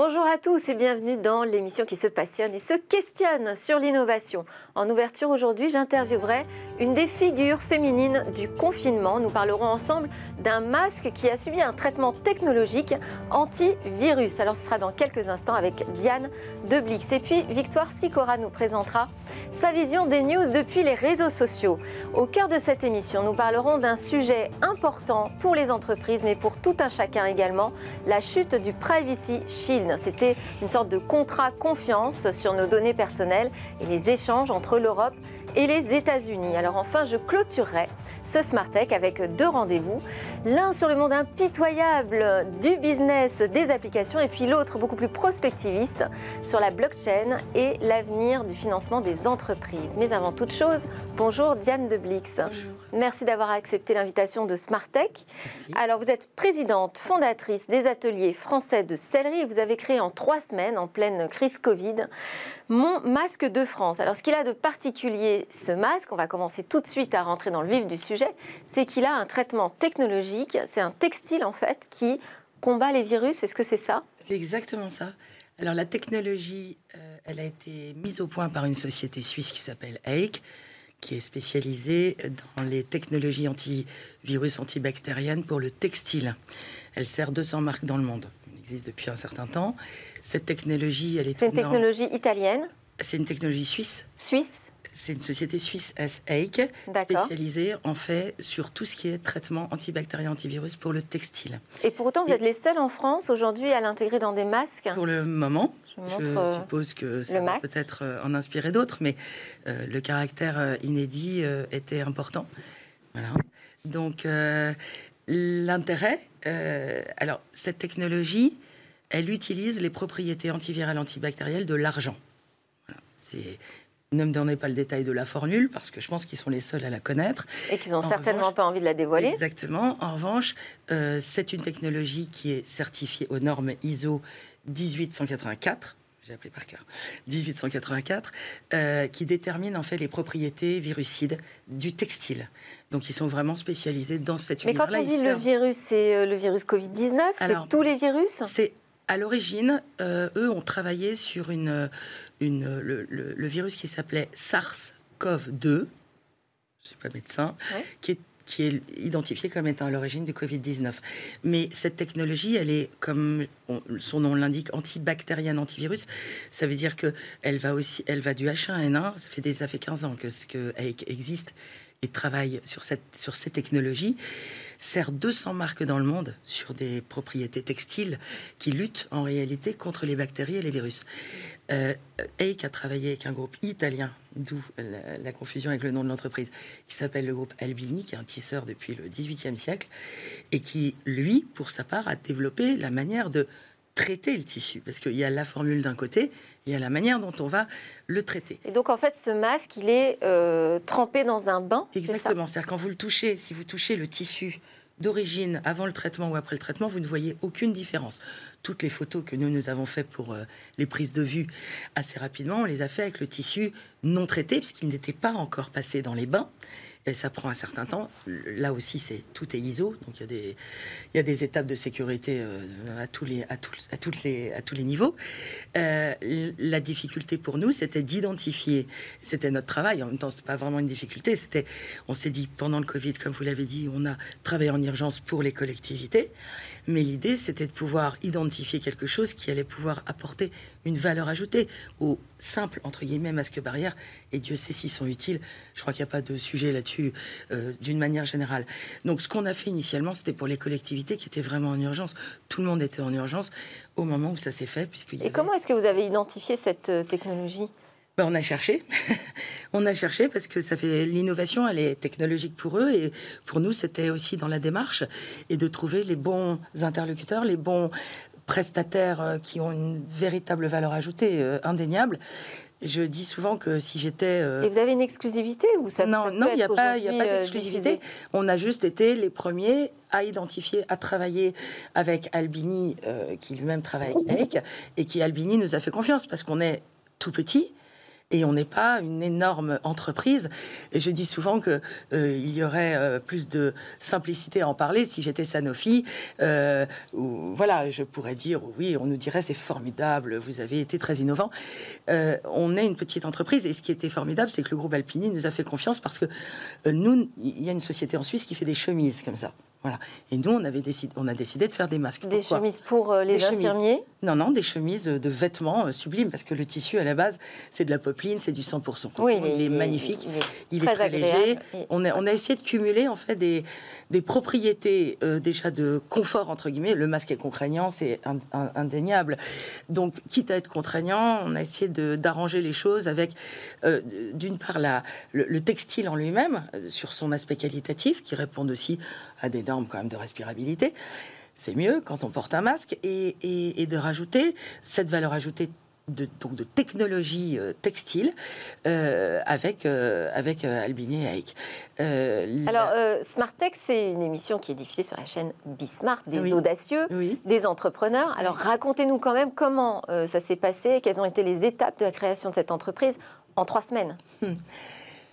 bonjour à tous et bienvenue dans l'émission qui se passionne et se questionne sur l'innovation. En ouverture aujourd'hui, j'interviewerai une des figures féminines du confinement. Nous parlerons ensemble d'un masque qui a subi un traitement technologique anti-virus. Alors ce sera dans quelques instants avec Diane Deblix. Et puis Victoire Sicora nous présentera sa vision des news depuis les réseaux sociaux. Au cœur de cette émission, nous parlerons d'un sujet important pour les entreprises, mais pour tout un chacun également, la chute du Privacy Shield. C'était une sorte de contrat confiance sur nos données personnelles et les échanges entre l'Europe les États-Unis. Alors enfin, je clôturerai ce Smart Tech avec deux rendez-vous. L'un sur le monde impitoyable du business des applications et puis l'autre beaucoup plus prospectiviste sur la blockchain et l'avenir du financement des entreprises. Mais avant toute chose, bonjour Diane de Blix. Merci d'avoir accepté l'invitation de Smart Tech. Merci. Alors vous êtes présidente fondatrice des ateliers français de sellerie et vous avez créé en trois semaines, en pleine crise Covid, mon masque de France. Alors ce qu'il a de particulier ce masque, on va commencer tout de suite à rentrer dans le vif du sujet, c'est qu'il a un traitement technologique, c'est un textile en fait qui combat les virus, est-ce que c'est ça? C'est exactement ça. Alors la technologie, euh, elle a été mise au point par une société suisse qui s'appelle Eik, qui est spécialisée dans les technologies antivirus, antibactériennes pour le textile. Elle sert 200 marques dans le monde. Elle existe depuis un certain temps. Cette technologie, elle est C'est une technologie italienne, C'est une technologie suisse. suisse, C'est une société suisse Eik, d'accord. spécialisée en fait sur tout ce qui est traitement antibactérien, antivirus pour le textile. Et pour autant, vous êtes les seuls en France aujourd'hui à l'intégrer dans des masques. Pour le moment, Je montre euh, suppose que ça va peut-être euh, en inspirer d'autres, mais euh, le caractère inédit euh, était important. Voilà. Donc, euh, l'intérêt, alors, cette technologie, elle utilise les propriétés antivirales, antibactérielles de l'argent. Voilà. C'est- Ne me donnez pas le détail de la formule, parce que je pense qu'ils sont les seuls à la connaître. et qu'ils n'ont en certainement revanche- pas envie de la dévoiler. Exactement. En revanche, euh, c'est une technologie qui est certifiée aux normes ISO 18184. J'ai appris par cœur. 18184, euh, qui détermine en fait les propriétés virucides du textile. Donc ils sont vraiment spécialisés dans cette Mais quand univers-là. on dit le virus, c'est euh, le virus Covid-19, c'est tous les virus? c'est à l'origine, euh, eux ont travaillé sur une, une, le, le- le virus qui s'appelait SARS-CoV-2. Je ne suis pas médecin, Ouais. qui, est, qui est identifié comme étant à l'origine du Covid-19. Mais cette technologie, elle est, comme on- son nom l'indique, antibactérienne, antivirus. Ça veut dire que elle va aussi, elle va du H1N1. Ça fait des, ça fait 15 ans que ce que EIC existe et travaille sur cette sur ces technologies sert 200 marques dans le monde sur des propriétés textiles qui luttent en réalité contre les bactéries et les virus. Euh, EIC a travaillé avec un groupe italien, d'où la, la confusion avec le nom de l'entreprise, qui s'appelle le groupe Albini, qui est un tisseur depuis le XVIIIe siècle, et qui, lui, pour sa part, a développé la manière de traiter le tissu. Parce qu'il y a la formule d'un côté, et il y a la manière dont on va le traiter. Et donc en fait, ce masque, il est euh, trempé dans un bain. Exactement. C'est-à-dire quand vous le touchez, si vous touchez le tissu d'origine avant le traitement ou après le traitement, vous ne voyez aucune différence. Toutes les photos que nous, nous avons faites pour euh, les prises de vue assez rapidement, on les a fait avec le tissu non traité, puisqu'il n'était pas encore passé dans les bains. Et ça prend un certain temps. Là aussi, c'est tout est ISO, donc il y a des, il y a des étapes de sécurité euh, à, tous les, à, tous, à, toutes les, à tous les niveaux. Euh, la difficulté pour nous, c'était d'identifier, c'était notre travail, en même temps, c'est pas vraiment une difficulté, c'était, on s'est dit, pendant le Covid, comme vous l'avez dit, on a travaillé en urgence pour les collectivités, mais l'idée, c'était de pouvoir identifier quelque chose qui allait pouvoir apporter une valeur ajoutée aux simples, entre guillemets, masques barrières, et Dieu sait s'ils sont utiles, je crois qu'il n'y a pas de sujet là-dessus, euh, d'une manière générale. Donc, ce qu'on a fait initialement, c'était pour les collectivités qui étaient vraiment en urgence. Tout le monde était en urgence au moment où ça s'est fait, puisqu'il y Et avait- comment est-ce que vous avez identifié cette euh, technologie? Ben, on a cherché. on a cherché parce que ça fait l'innovation, elle est technologique pour eux et pour nous, c'était aussi dans la démarche et de trouver les bons interlocuteurs, les bons prestataires euh, qui ont une véritable valeur ajoutée euh, indéniable. Je dis souvent que si j'étais euh, Et vous avez une exclusivité ou ça non, ça non, il n'y a pas, pas d'exclusivité. On a juste été les premiers à identifier, à travailler avec Albini, euh, qui lui-même travaille avec et qui Albini nous a fait confiance parce qu'on est tout petit Et on n'est pas une énorme entreprise. Et je dis souvent que euh, il y aurait euh, plus de simplicité à en parler si j'étais Sanofi. Euh, voilà, je pourrais dire oui, on nous dirait c'est formidable, vous avez été très innovant. on est une petite entreprise et ce qui était formidable, c'est que le groupe Alpini nous a fait confiance parce que nous, il y a une société en Suisse qui fait des chemises comme ça. Voilà. Et nous, on, avait décidé, on a décidé de faire des masques. Des chemises pour euh, les infirmiers? Non, non, des chemises de vêtements euh, sublimes, parce que le tissu, à la base, c'est de la popeline, c'est du 100% Oui, il, est, magnifique, il est, très, léger. On, a, on a essayé de cumuler, en fait, des, des propriétés euh, déjà de confort, entre guillemets. Le masque est contraignant, c'est indéniable. Donc, quitte à être contraignant, on a essayé d'arranger les choses avec, d'une part, la, le, textile en lui-même, sur son aspect qualitatif, qui répond aussi à des normes quand même de respirabilité. C'est mieux quand on porte un masque et, et, de rajouter cette valeur ajoutée de, donc de technologie euh, textile euh, avec, euh, avec Albini et Haïk. Alors, Smart Tech, c'est une émission qui est diffusée sur la chaîne Bismart, des audacieux, des entrepreneurs. Alors, racontez-nous quand même comment ça s'est passé, quelles ont été les étapes de la création de cette entreprise en trois semaines? Hmm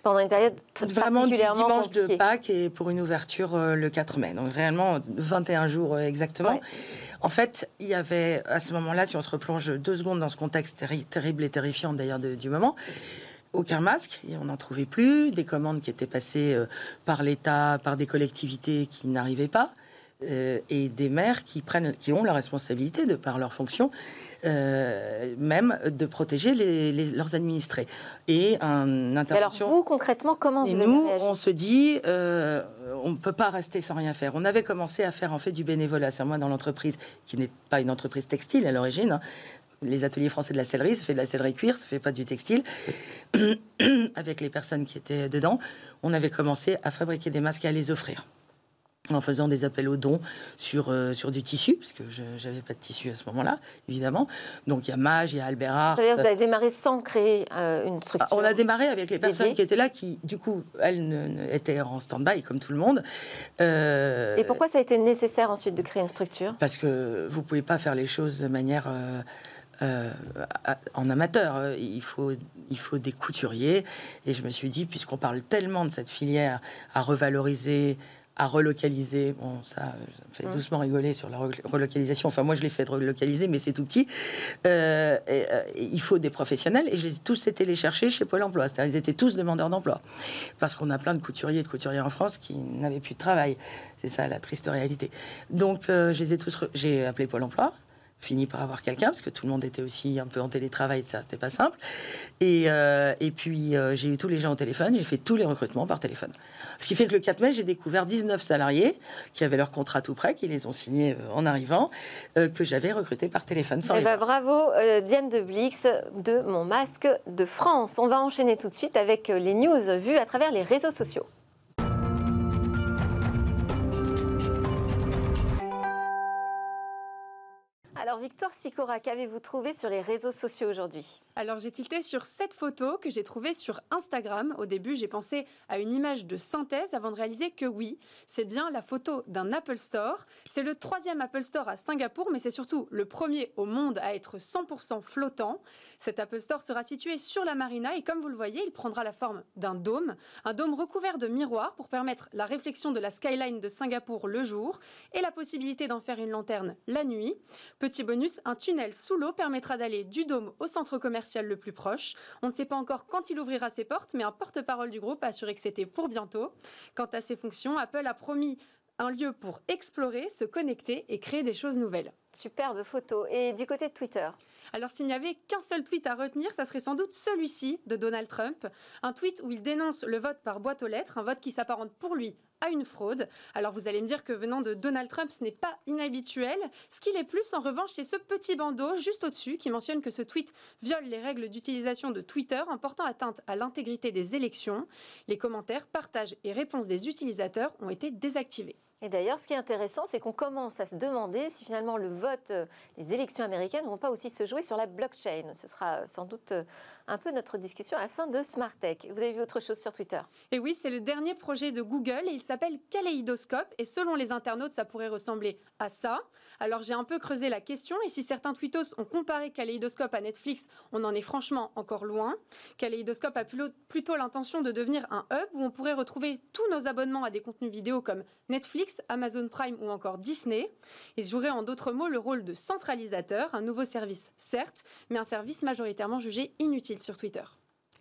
pendant une période Vraiment du dimanche de Pâques et pour une ouverture euh, le 4 mai. Donc réellement 21 jours euh, exactement. En fait, il y avait à ce moment-là, si on se replonge deux secondes dans ce contexte terrible et terrifiant d'ailleurs du moment, aucun masque, et on n'en trouvait plus, des commandes qui étaient passées euh, par l'État, par des collectivités qui n'arrivaient pas. Et des maires qui prennent, qui ont la responsabilité de par leur fonction euh, même de protéger leurs administrés. Et un intervention. alors vous concrètement, comment et vous nous, on se dit, euh, on ne peut pas rester sans rien faire. On avait commencé à faire en fait du bénévolat. C'est moi dans l'entreprise qui n'est pas une entreprise textile à l'origine. Hein. les ateliers français de la sellerie, ça fait de la sellerie cuir, ça fait pas du textile. Avec les personnes qui étaient dedans, on avait commencé à fabriquer des masques et à les offrir en faisant des appels aux dons sur, euh, sur du tissu, parce que je n'avais pas de tissu à ce moment-là, évidemment. Donc il y a Mage, il y a Albert Ça veut dire que vous avez démarré sans créer euh, une structure On a démarré avec les personnes qui étaient là, qui, du coup, elles étaient en stand-by, comme tout le monde. Euh, Et pourquoi ça a été nécessaire ensuite de créer une structure? Parce que vous ne pouvez pas faire les choses de manière... en amateur. Il faut, il faut des couturiers. Et je me suis dit, puisqu'on parle tellement de cette filière à revaloriser, à relocaliser. Bon, ça, ça fait mmh. doucement rigoler sur la relocalisation. Enfin, moi, je l'ai fait relocaliser, mais c'est tout petit. Euh, euh, il faut des professionnels et je les ai tous été les chercher chez Pôle emploi. C'est-à-dire, ils étaient tous demandeurs d'emploi. Parce qu'on a plein de couturiers et de couturières en France qui n'avaient plus de travail. C'est ça la triste réalité. Donc, euh, je les ai tous. J'ai appelé Pôle emploi fini par avoir quelqu'un parce que tout le monde était aussi un peu en télétravail, ça c'était pas simple. Et, euh, et puis euh, j'ai eu tous les gens au téléphone, j'ai fait tous les recrutements par téléphone. Ce qui fait que le 4 mai, j'ai découvert 19 salariés qui avaient leur contrat tout prêt, qui les ont signés euh, en arrivant, que j'avais recrutés par téléphone sans eh ben, Bravo Diane de Blix de Mon Masque de France. On va enchaîner tout de suite avec les news vues à travers les réseaux sociaux. Alors Victoire Sicora, qu'avez-vous trouvé sur les réseaux sociaux aujourd'hui? Alors j'ai tilté sur cette photo que j'ai trouvée sur Instagram. Au début, j'ai pensé à une image de synthèse avant de réaliser que oui, c'est bien la photo d'un Apple Store. C'est le troisième Apple Store à Singapour, mais c'est surtout le premier au monde à être 100% flottant. Cet Apple Store sera situé sur la marina et comme vous le voyez, il prendra la forme d'un dôme, un dôme recouvert de miroirs pour permettre la réflexion de la skyline de Singapour le jour et la possibilité d'en faire une lanterne la nuit. Petit bonus, un tunnel sous l'eau permettra d'aller du dôme au centre commercial le plus proche. On ne sait pas encore quand il ouvrira ses portes, mais un porte-parole du groupe a assuré que c'était pour bientôt. Quant à ses fonctions, Apple a promis un lieu pour explorer, se connecter et créer des choses nouvelles. Superbe photo. Et du côté de Twitter? Alors s'il n'y avait qu'un seul tweet à retenir, ça serait sans doute celui-ci de Donald Trump, un tweet où il dénonce le vote par boîte aux lettres, un vote qui s'apparente pour lui à une fraude. Alors vous allez me dire que venant de Donald Trump, ce n'est pas inhabituel. Ce qu'il est plus, en revanche, c'est ce petit bandeau juste au-dessus qui mentionne que ce tweet viole les règles d'utilisation de Twitter en portant atteinte à l'intégrité des élections. Les commentaires, partages et réponses des utilisateurs ont été désactivés. Et d'ailleurs, ce qui est intéressant, c'est qu'on commence à se demander si finalement le vote, euh, les élections américaines ne vont pas aussi se jouer sur la blockchain. Ce sera euh, sans doute euh, un peu notre discussion à la fin de Smart Tech. Vous avez vu autre chose sur Twitter Et oui, c'est le dernier projet de Google et il s'appelle Kaleidoscope. Et selon les internautes, ça pourrait ressembler à ça. Alors j'ai un peu creusé la question et si certains tweetos ont comparé Kaleidoscope à Netflix, on en est franchement encore loin. Kaleidoscope a plutôt l'intention de devenir un hub où on pourrait retrouver tous nos abonnements à des contenus vidéo comme Netflix, Amazon Prime ou encore Disney. Il jouerait en d'autres mots le rôle de centralisateur, un nouveau service certes, mais un service majoritairement jugé inutile sur Twitter.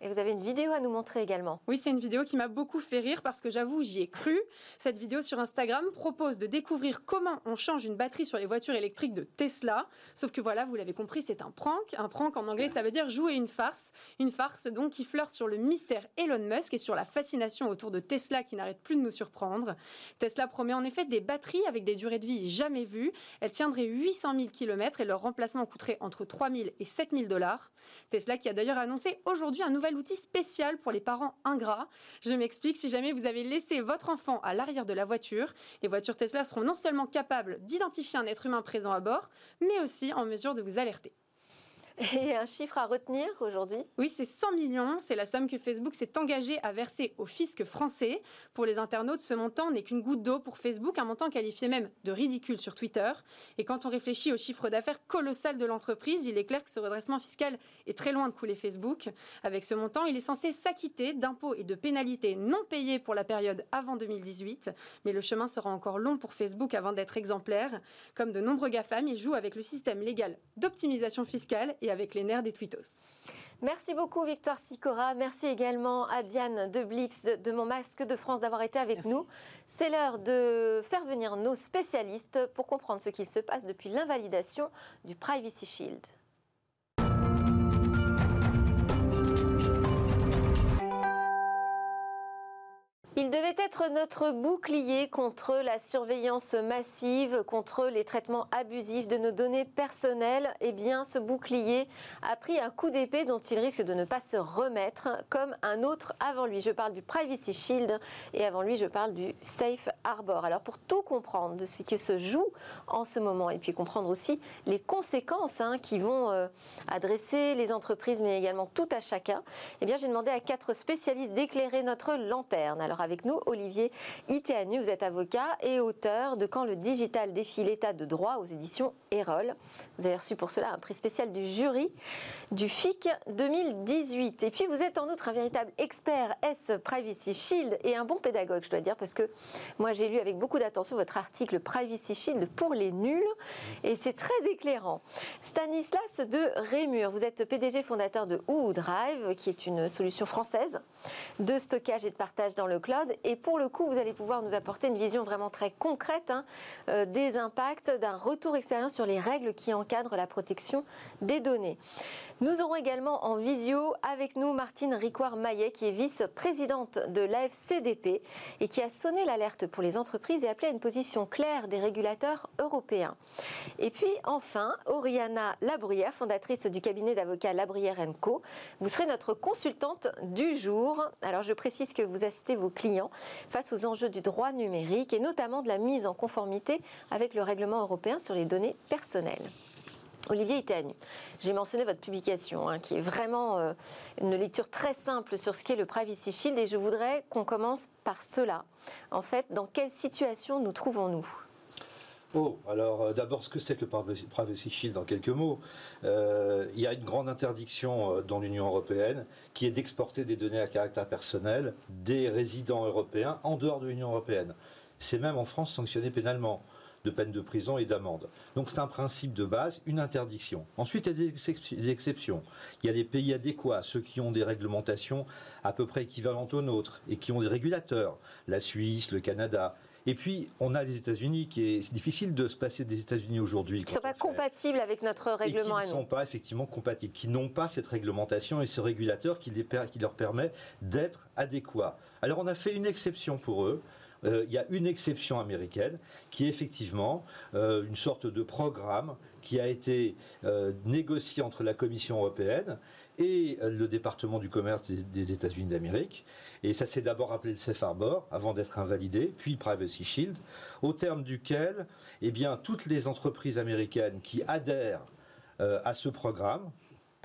Et vous avez une vidéo à nous montrer également. Oui, c'est une vidéo qui m'a beaucoup fait rire parce que j'avoue, j'y ai cru. Cette vidéo sur Instagram propose de découvrir comment on change une batterie sur les voitures électriques de Tesla. Sauf que voilà, vous l'avez compris, c'est un prank. Un prank en anglais, ça veut dire jouer une farce. Une farce donc qui flirte sur le mystère Elon Musk et sur la fascination autour de Tesla qui n'arrête plus de nous surprendre. Tesla promet en effet des batteries avec des durées de vie jamais vues. Elles tiendraient 800 000 km et leur remplacement coûterait entre 3 000 et 7 000 dollars. Tesla qui a d'ailleurs annoncé aujourd'hui un nouveau outil spécial pour les parents ingrats. Je m'explique, si jamais vous avez laissé votre enfant à l'arrière de la voiture, les voitures Tesla seront non seulement capables d'identifier un être humain présent à bord, mais aussi en mesure de vous alerter. Et un chiffre à retenir aujourd'hui? Oui, c'est 100 millions. C'est la somme que Facebook s'est engagé à verser au fisc français. Pour les internautes, ce montant n'est qu'une goutte d'eau pour Facebook, un montant qualifié même de ridicule sur Twitter. Et quand on réfléchit au chiffre d'affaires colossal de l'entreprise, il est clair que ce redressement fiscal est très loin de couler Facebook. Avec ce montant, il est censé s'acquitter d'impôts et de pénalités non payées pour la période avant 2018. Mais le chemin sera encore long pour Facebook avant d'être exemplaire. Comme de nombreux GAFAM, il joue avec le système légal d'optimisation fiscale et avec les nerfs des tweetos. Merci beaucoup Victoire Sicora. Merci également à Diane de Blix de Mon Masque de France d'avoir été avec nous. C'est l'heure de faire venir nos spécialistes pour comprendre ce qui se passe depuis l'invalidation du Privacy Shield. Il devait être notre bouclier contre la surveillance massive, contre les traitements abusifs de nos données personnelles. Eh bien, ce bouclier a pris un coup d'épée dont il risque de ne pas se remettre, comme un autre avant lui. Je parle du Privacy Shield et avant lui, je parle du Safe Harbor. Alors, pour tout comprendre de ce qui se joue en ce moment et puis comprendre aussi les conséquences hein, qui vont euh, adresser les entreprises, mais également tout à chacun, eh bien, j'ai demandé à quatre spécialistes d'éclairer notre lanterne. Alors, avec nous Olivier Itéanu. Vous êtes avocat et auteur de Quand le digital défie l'état de droit aux éditions Erol. Vous avez reçu pour cela un prix spécial du jury du FIC 2018. Et puis vous êtes en outre un véritable expert S Privacy Shield et un bon pédagogue, je dois dire, parce que moi j'ai lu avec beaucoup d'attention votre article Privacy Shield pour les nuls et c'est très éclairant. Stanislas de Rémur, vous êtes PDG fondateur de Drive, qui est une solution française de stockage et de partage dans le cloud et pour le coup, vous allez pouvoir nous apporter une vision vraiment très concrète hein, euh, des impacts d'un retour expérience sur les règles qui encadrent la protection des données. Nous aurons également en visio avec nous Martine Ricoire-Maillet, qui est vice-présidente de l'AFCDP et qui a sonné l'alerte pour les entreprises et appelé à une position claire des régulateurs européens. Et puis enfin, Oriana Labruyère, fondatrice du cabinet d'avocats Labruyère Co. Vous serez notre consultante du jour. Alors je précise que vous assistez vos clients face aux enjeux du droit numérique et notamment de la mise en conformité avec le règlement européen sur les données personnelles. Olivier Itanu, j'ai mentionné votre publication, hein, qui est vraiment euh, une lecture très simple sur ce qu'est le Privacy Shield, et je voudrais qu'on commence par cela. En fait, dans quelle situation nous trouvons-nous? Oh, alors euh, d'abord, ce que c'est que le Privacy Shield en quelques mots euh, Il y a une grande interdiction dans l'Union européenne qui est d'exporter des données à caractère personnel des résidents européens en dehors de l'Union européenne. C'est même en France sanctionné pénalement de peine de prison et d'amende. Donc c'est un principe de base, une interdiction. Ensuite, il y a des exceptions. Il y a des pays adéquats, ceux qui ont des réglementations à peu près équivalentes aux nôtres et qui ont des régulateurs, la Suisse, le Canada. Et puis, on a les États-Unis, qui est, difficile de se passer des États-Unis aujourd'hui. Qui ne sont pas compatibles avec notre règlement et qui ne sont pas effectivement compatibles, qui n'ont pas cette réglementation et ce régulateur qui, les, qui leur permet d'être adéquats. Alors, on a fait une exception pour eux. Euh, il y a une exception américaine qui est effectivement euh, une sorte de programme qui a été euh, négocié entre la Commission européenne et le département du commerce des, États-Unis d'Amérique. Et ça s'est d'abord appelé le Safe Harbor avant d'être invalidé, puis Privacy Shield, au terme duquel eh bien, toutes les entreprises américaines qui adhèrent à ce programme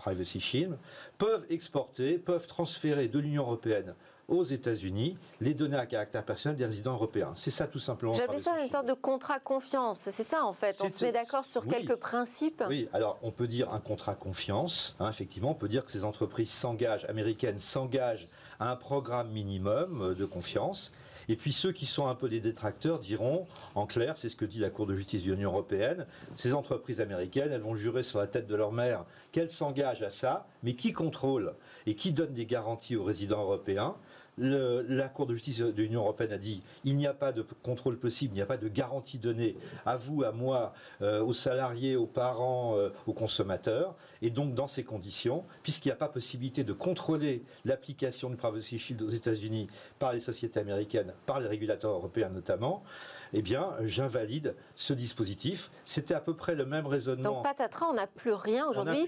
Privacy Shield, peuvent exporter, peuvent transférer de l'Union européenne aux États-Unis les données à caractère personnel des résidents européens. C'est ça tout simplement. J'appelle ça une sorte de contrat confiance. C'est ça en fait. On se met d'accord sur quelques principes. Oui, alors on peut dire un contrat confiance. Hein, effectivement, on peut dire que ces entreprises s'engagent, américaines s'engagent à un programme minimum de confiance. Et puis ceux qui sont un peu des détracteurs diront, en clair, c'est ce que dit la Cour de justice de l'Union européenne, ces entreprises américaines, elles vont jurer sur la tête de leur mère qu'elles s'engagent à ça, mais qui contrôle et qui donne des garanties aux résidents européens la Cour de justice de l'Union européenne a dit il n'y a pas de contrôle possible, il n'y a pas de garantie donnée à vous, à moi, euh, aux salariés, aux parents, euh, aux consommateurs. Et donc, dans ces conditions, puisqu'il n'y a pas possibilité de contrôler l'application du Privacy Shield aux États-Unis par les sociétés américaines, par les régulateurs européens notamment, eh bien, j'invalide ce dispositif. C'était à peu près le même raisonnement. Donc, patatras, on n'a plus rien aujourd'hui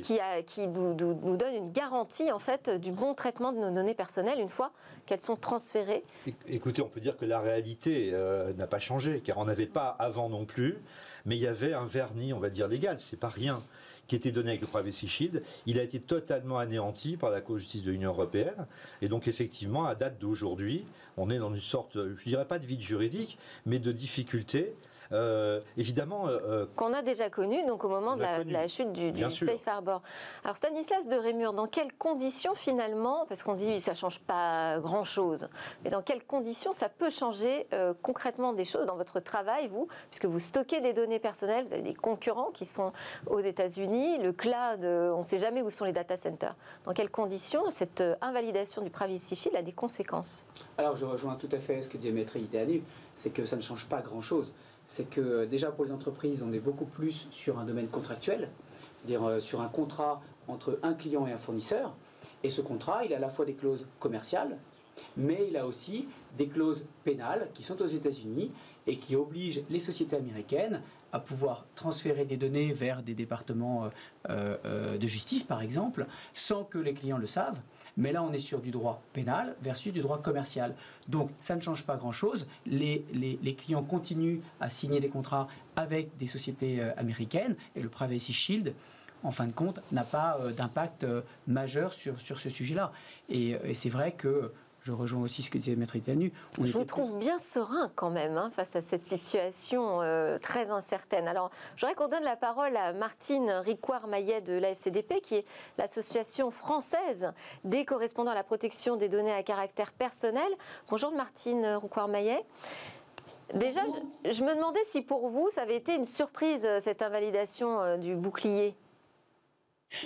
qui, qui, qui nous, nous, donne une garantie en fait du bon traitement de nos données personnelles une fois qu'elles sont transférées. Écoutez, on peut dire que la réalité euh, n'a pas changé, car on n'avait pas avant non plus, mais il y avait un vernis, on va dire légal. C'est pas rien qui était donné avec le Privacy Shield, il a été totalement anéanti par la Cour de justice de l'Union européenne. Et donc, effectivement, à date d'aujourd'hui, on est dans une sorte, je dirais pas de vide juridique, mais de difficulté euh, évidemment. Euh, euh, Qu'on a déjà connu, donc au moment de la, chute du, Safe Harbor. Alors Stanislas de Rémur, dans quelles conditions finalement, parce qu'on dit ça ne change pas grand-chose, mais dans quelles conditions ça peut changer concrètement des choses dans votre travail, vous, puisque vous stockez des données personnelles, vous avez des concurrents qui sont aux États-Unis, le cloud, on ne sait jamais où sont les data centers. Dans quelles conditions cette invalidation du Privacy Shield a des conséquences? Alors je rejoins tout à fait ce que disait Maître Itani, c'est que ça ne change pas grand-chose c'est que euh, déjà pour les entreprises, on est beaucoup plus sur un domaine contractuel, c'est-à-dire euh, sur un contrat entre un client et un fournisseur. Et ce contrat, il a à la fois des clauses commerciales, mais il a aussi des clauses pénales qui sont aux États-Unis et qui obligent les sociétés américaines à pouvoir transférer des données vers des départements euh, de justice, par exemple, sans que les clients le savent. Mais là, on est sur du droit pénal versus du droit commercial. Donc, ça ne change pas grand-chose. Les, les, clients continuent à signer des contrats avec des sociétés euh, américaines et le Privacy Shield en fin de compte, n'a pas euh, d'impact euh, majeur sur, sur ce sujet-là. et c'est vrai que je rejoins aussi ce que disait Maître Itanu. je vous trouve bien serein quand même hein, face à cette situation euh, très incertaine. Alors, j'aurais qu'on donne la parole à Martine Ricoire-Maillet de l'AFCDP, qui est l'association française des correspondants à la protection des données à caractère personnel. Bonjour Martine Ricoire-Maillet. Déjà, je, me demandais si pour vous, ça avait été une surprise, cette invalidation euh, du bouclier.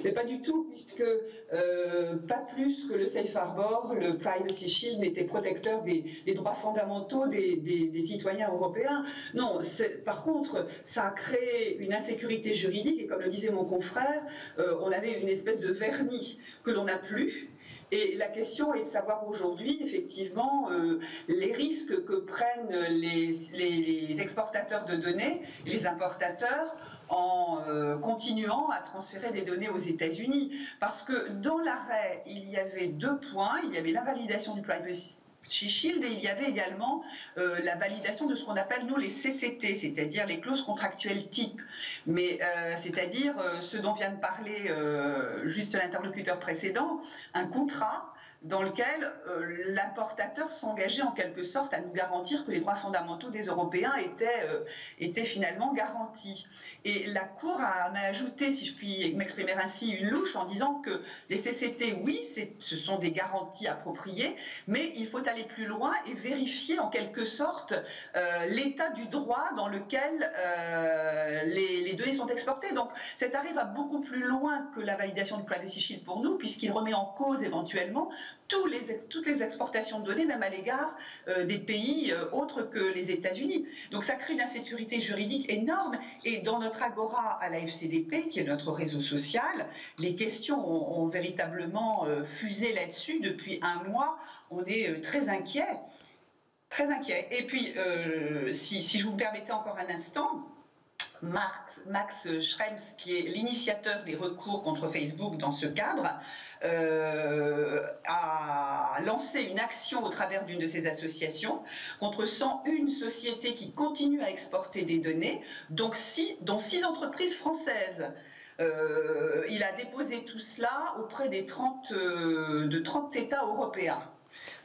Mais pas du tout, puisque euh, pas plus que le Safe Harbor, le Privacy Shield n'était protecteur des, droits fondamentaux des, citoyens européens. Non, par contre, ça a créé une insécurité juridique, et comme le disait mon confrère, euh, on avait une espèce de vernis que l'on n'a plus. Et la question est de savoir aujourd'hui, effectivement, euh, les risques que prennent les, les exportateurs de données, les importateurs, en euh, continuant à transférer des données aux États-Unis. Parce que dans l'arrêt, il y avait deux points. Il y avait l'invalidation du privacy Shield et il y avait également euh, la validation de ce qu'on appelle nous les CCT, c'est-à-dire les clauses contractuelles type, mais euh, c'est-à-dire ce dont vient de parler juste l'interlocuteur précédent, un contrat dans lequel euh, l'importateur s'engageait en quelque sorte à nous garantir que les droits fondamentaux des Européens étaient, euh, étaient finalement garantis. Et la Cour a, ajouté, si je puis m'exprimer ainsi, une louche en disant que les CCT, oui, ce sont des garanties appropriées, mais il faut aller plus loin et vérifier en quelque sorte euh, l'état du droit dans lequel les, les, données sont exportées. Donc cet arrêt va beaucoup plus loin que la validation du Privacy Shield pour nous, puisqu'il remet en cause éventuellement les, toutes les exportations de données, même à l'égard euh, des pays euh, autres que les États-Unis. Donc ça crée une insécurité juridique énorme. Et dans notre agora à la FCDP, qui est notre réseau social, les questions ont, véritablement euh, fusé là-dessus depuis un mois. On est très inquiet. Très inquiet. Et puis, si, si je vous me permettez encore un instant, Max Schrems, qui est l'initiateur des recours contre Facebook dans ce cadre, euh, a lancé une action au travers d'une de ces associations contre 101 sociétés qui continuent à exporter des données, donc dont six entreprises françaises. il a déposé tout cela auprès des 30, de 30 États européens.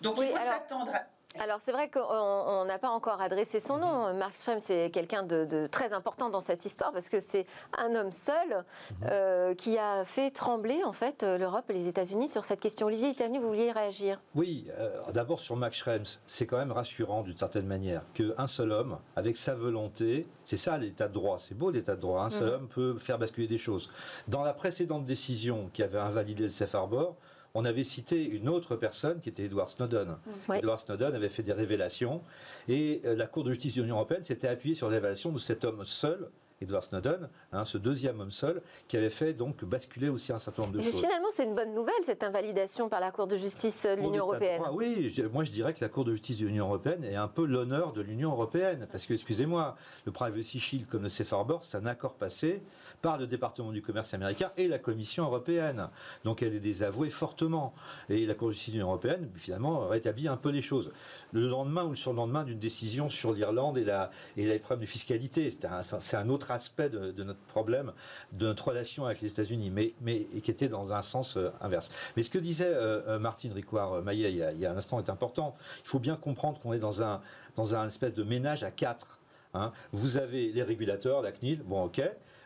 Donc il faut s'attendre à alors c'est vrai qu'on n'a pas encore adressé son nom. Mhm. Mark Schrems c'est quelqu'un de, très important dans cette histoire parce que c'est un homme seul mhm. euh, qui a fait trembler en fait euh, l'Europe et les États-Unis sur cette question. Olivier Itanu, vous vouliez réagir? Oui, euh, d'abord sur Max Schrems, c'est quand même rassurant d'une certaine manière qu'un seul homme, avec sa volonté, c'est ça l'état de droit, c'est beau l'état de droit, un seul mhm. homme peut faire basculer des choses. Dans la précédente décision qui avait invalidé le Safe Harbor, on avait cité une autre personne qui était Edward Snowden. Edward Snowden avait fait des révélations et euh, la Cour de justice de l'Union européenne s'était appuyée sur les révélations de cet homme seul Edward Snowden, hein, ce deuxième homme seul, qui avait fait donc basculer aussi un certain nombre de choses. Finalement, c'est une bonne nouvelle cette invalidation par la Cour de justice de l'Union européenne. oui, moi je dirais que la Cour de justice de l'Union européenne est un peu l'honneur de l'Union européenne, parce que excusez-moi, le Privacy Shield comme le Safe Harbor, c'est un accord passé par le département du commerce américain et la Commission européenne. Donc elle est désavouée fortement. Et la Cour de justice de l'Union européenne, finalement, rétablit un peu les choses. Le lendemain ou le surlendemain d'une décision sur l'Irlande et la, et les problèmes de fiscalité, c'est un, autre aspect de, notre problème, de notre relation avec les États-Unis, mais, mais qui était dans un sens euh, inverse. Mais ce que disait euh, euh, Martine Ricouard-Maillet il, y a un instant est important. Il faut bien comprendre qu'on est dans un, dans un espèce de ménage à quatre. Hein. Vous avez les régulateurs, la CNIL, bon ok,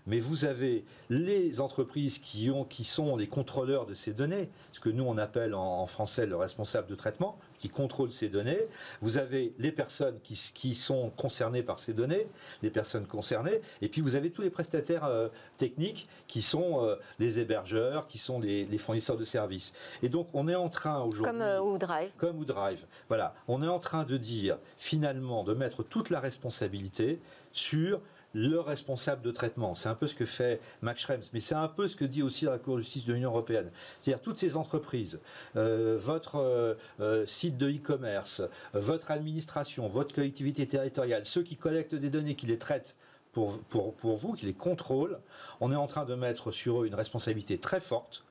mais vous avez les entreprises qui, ont, qui sont les contrôleurs de ces données, ce que nous on appelle en, français le responsable de traitement, qui contrôle ces données. Vous avez les personnes qui, qui, sont concernées par ces données, les personnes concernées, et puis vous avez tous les prestataires euh, techniques qui sont euh, les hébergeurs, qui sont les, fournisseurs de services. Et donc on est en train aujourd'hui... Comme euh, Woodrive. Comme Woodrive. Voilà. On est en train de dire finalement de mettre toute la responsabilité sur le responsable de traitement. C'est un peu ce que fait Max Schrems, mais c'est un peu ce que dit aussi la Cour de justice de l'Union européenne. C'est-à-dire toutes ces entreprises, euh, votre euh, euh, site de e-commerce, votre administration, votre collectivité territoriale, ceux qui collectent des données, qui les traitent pour, vous, qui les contrôlent, on est en train de mettre sur eux une responsabilité très forte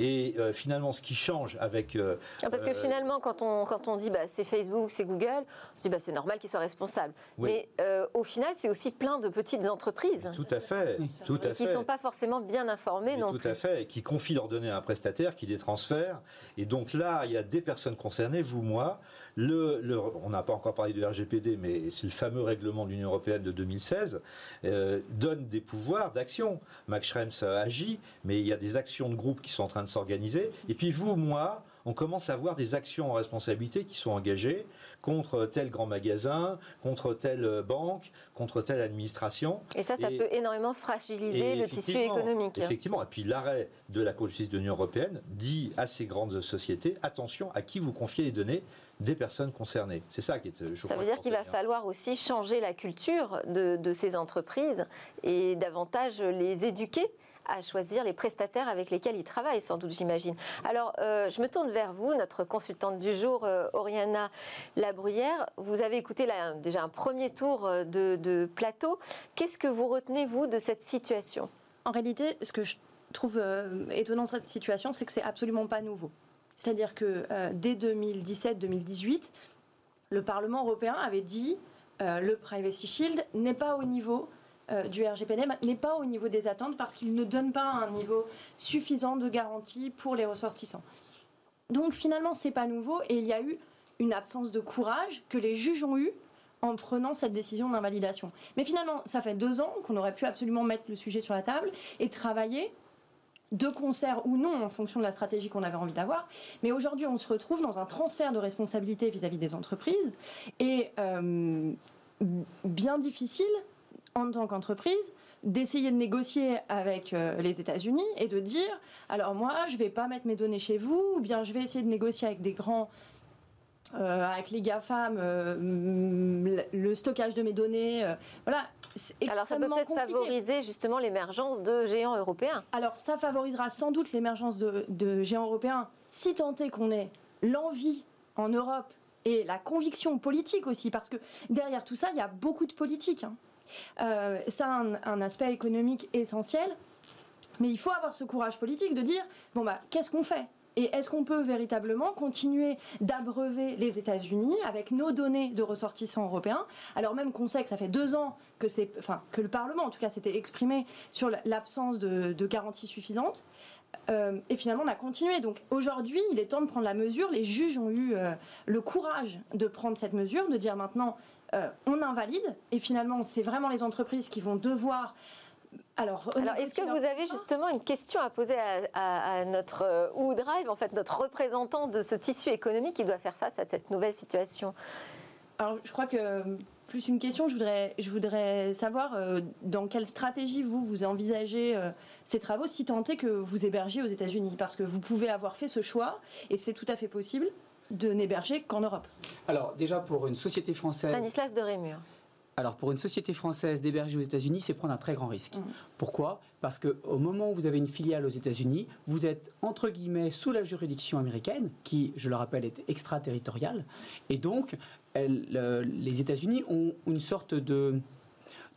et euh, finalement, ce qui change avec. Euh, ah, parce que euh, finalement, quand on, quand on dit bah, c'est Facebook, c'est Google, on se dit bah, c'est normal qu'ils soient responsables. Mais au final, c'est aussi plein de petites entreprises. Tout à fait. Tout à qui ne sont pas forcément bien informées non tout plus. Tout à fait. Et qui confient leurs données à un prestataire, qui les transfère. Et donc là, il y a des personnes concernées, vous, moi. On n'a pas encore parlé de RGPD, mais c'est le fameux règlement de l'Union européenne de 2016, donne des pouvoirs d'action. Max Schrems agit, mais il y a des actions de groupe qui sont en train de s'organiser. Et puis vous, moi, on commence à voir des actions en responsabilité qui sont engagées contre tel grand magasin, contre telle banque, contre telle administration. Et ça, ça peut énormément fragiliser le tissu économique. Effectivement. Et puis l'arrêt de la Cour de justice de l'Union européenne dit à ces grandes sociétés attention à qui vous confiez les données des personnes concernées. C'est ça qui est. Je ça veut dire qu'il va falloir aussi changer la culture de, de ces entreprises et davantage les éduquer à choisir les prestataires avec lesquels ils travaillent, sans doute, j'imagine. Alors, euh, je me tourne vers vous, notre consultante du jour, euh, Oriana Labruyère. Vous avez écouté déjà un premier tour euh, de, plateau. Qu'est-ce que vous retenez, vous, de cette situation? En réalité, ce que je trouve étonnant dans cette situation, c'est que c'est absolument pas nouveau. C'est-à-dire que dès 2017-2018, le Parlement européen avait dit le Privacy Shield n'est pas au niveau euh, du RGPD n'est pas au niveau des attentes parce qu'il ne donne pas un niveau suffisant de garantie pour les ressortissants. Donc finalement, c'est pas nouveau et il y a eu une absence de courage que les juges ont eu en prenant cette décision d'invalidation. Mais finalement, ça fait deux ans qu'on aurait pu absolument mettre le sujet sur la table et travailler de concert ou non en fonction de la stratégie qu'on avait envie d'avoir. Mais aujourd'hui, on se retrouve dans un transfert de responsabilité vis-à-vis des entreprises et euh, bien difficile en tant qu'entreprise d'essayer de négocier avec euh, les États-Unis et de dire alors moi je vais pas mettre mes données chez vous ou bien je vais essayer de négocier avec des grands euh, avec les GAFAM, euh, le stockage de mes données, voilà. Alors ça peut peut-être favoriser justement l'émergence de géants européens. Alors ça favorisera sans doute l'émergence de, de géants européens si tant est qu'on ait l'envie en Europe et la conviction politique aussi, parce que derrière tout ça, il y a beaucoup de politique. Hein. Euh, ça a un, aspect économique essentiel. Mais il faut avoir ce courage politique de dire bon bah qu'est-ce qu'on fait? Et est-ce qu'on peut véritablement continuer d'abreuver les États-Unis avec nos données de ressortissants européens, alors même qu'on sait que ça fait deux ans que, enfin, que le Parlement, en tout cas, s'était exprimé sur l'absence de, garanties suffisantes euh, et finalement, on a continué. Donc aujourd'hui, il est temps de prendre la mesure. Les juges ont eu euh, le courage de prendre cette mesure, de dire maintenant, on invalide. Et finalement, c'est vraiment les entreprises qui vont devoir alors, Alors est-ce que vous avez justement une question à poser à, notre euh, drive en fait notre représentant de ce tissu économique qui doit faire face à cette nouvelle situation? Alors, je crois que plus une question, je voudrais, je voudrais savoir euh, dans quelle stratégie vous, vous envisagez euh, ces travaux, si tant est que vous hébergiez aux États-Unis, parce que vous pouvez avoir fait ce choix, et c'est tout à fait possible, de n'héberger qu'en Europe. Alors déjà pour une société française... Stanislas de Rémur. Alors pour une société française d'héberger aux États-Unis, c'est prendre un très grand risque. Mmh. Pourquoi? Parce qu'au moment où vous avez une filiale aux États-Unis, vous êtes entre guillemets sous la juridiction américaine, qui, je le rappelle, est extraterritoriale, et donc les États-Unis ont une sorte de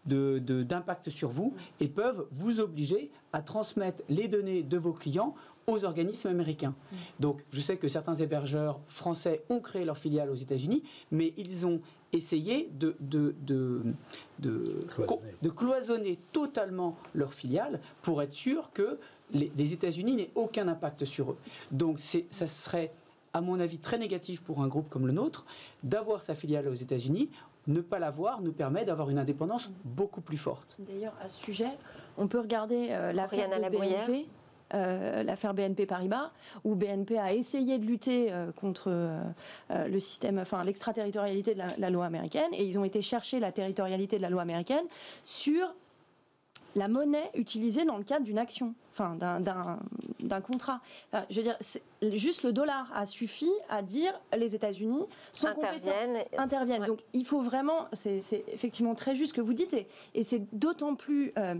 d'impact sur vous et peuvent vous obliger à transmettre les données de vos clients aux organismes américains. Donc je sais que certains hébergeurs français ont créé leur filiale aux États-Unis, mais ils ont essayé de, de, de, cloisonner. totalement leur filiale pour être sûr que les, les États-Unis n'aient aucun impact sur eux. Donc ça serait à mon avis, très négatif pour un groupe comme le nôtre, d'avoir sa filiale aux États-Unis. Ne pas l'avoir nous permet d'avoir une indépendance beaucoup plus forte. D'ailleurs, à ce sujet, on peut regarder euh, l'affaire de BNP. Euh, l'affaire BNP Paribas, où BNP a essayé de lutter euh, contre le système, enfin l'extraterritorialité de la, loi américaine, et ils ont été chercher la territorialité de la loi américaine sur la monnaie utilisée dans le cadre d'une action, enfin d'un contrat. je veux dire, juste le dollar a suffi à dire les États-Unis sont interviennent, interviennent. Donc il faut vraiment, c'est effectivement très juste ce que vous dites, et, c'est d'autant plus euh,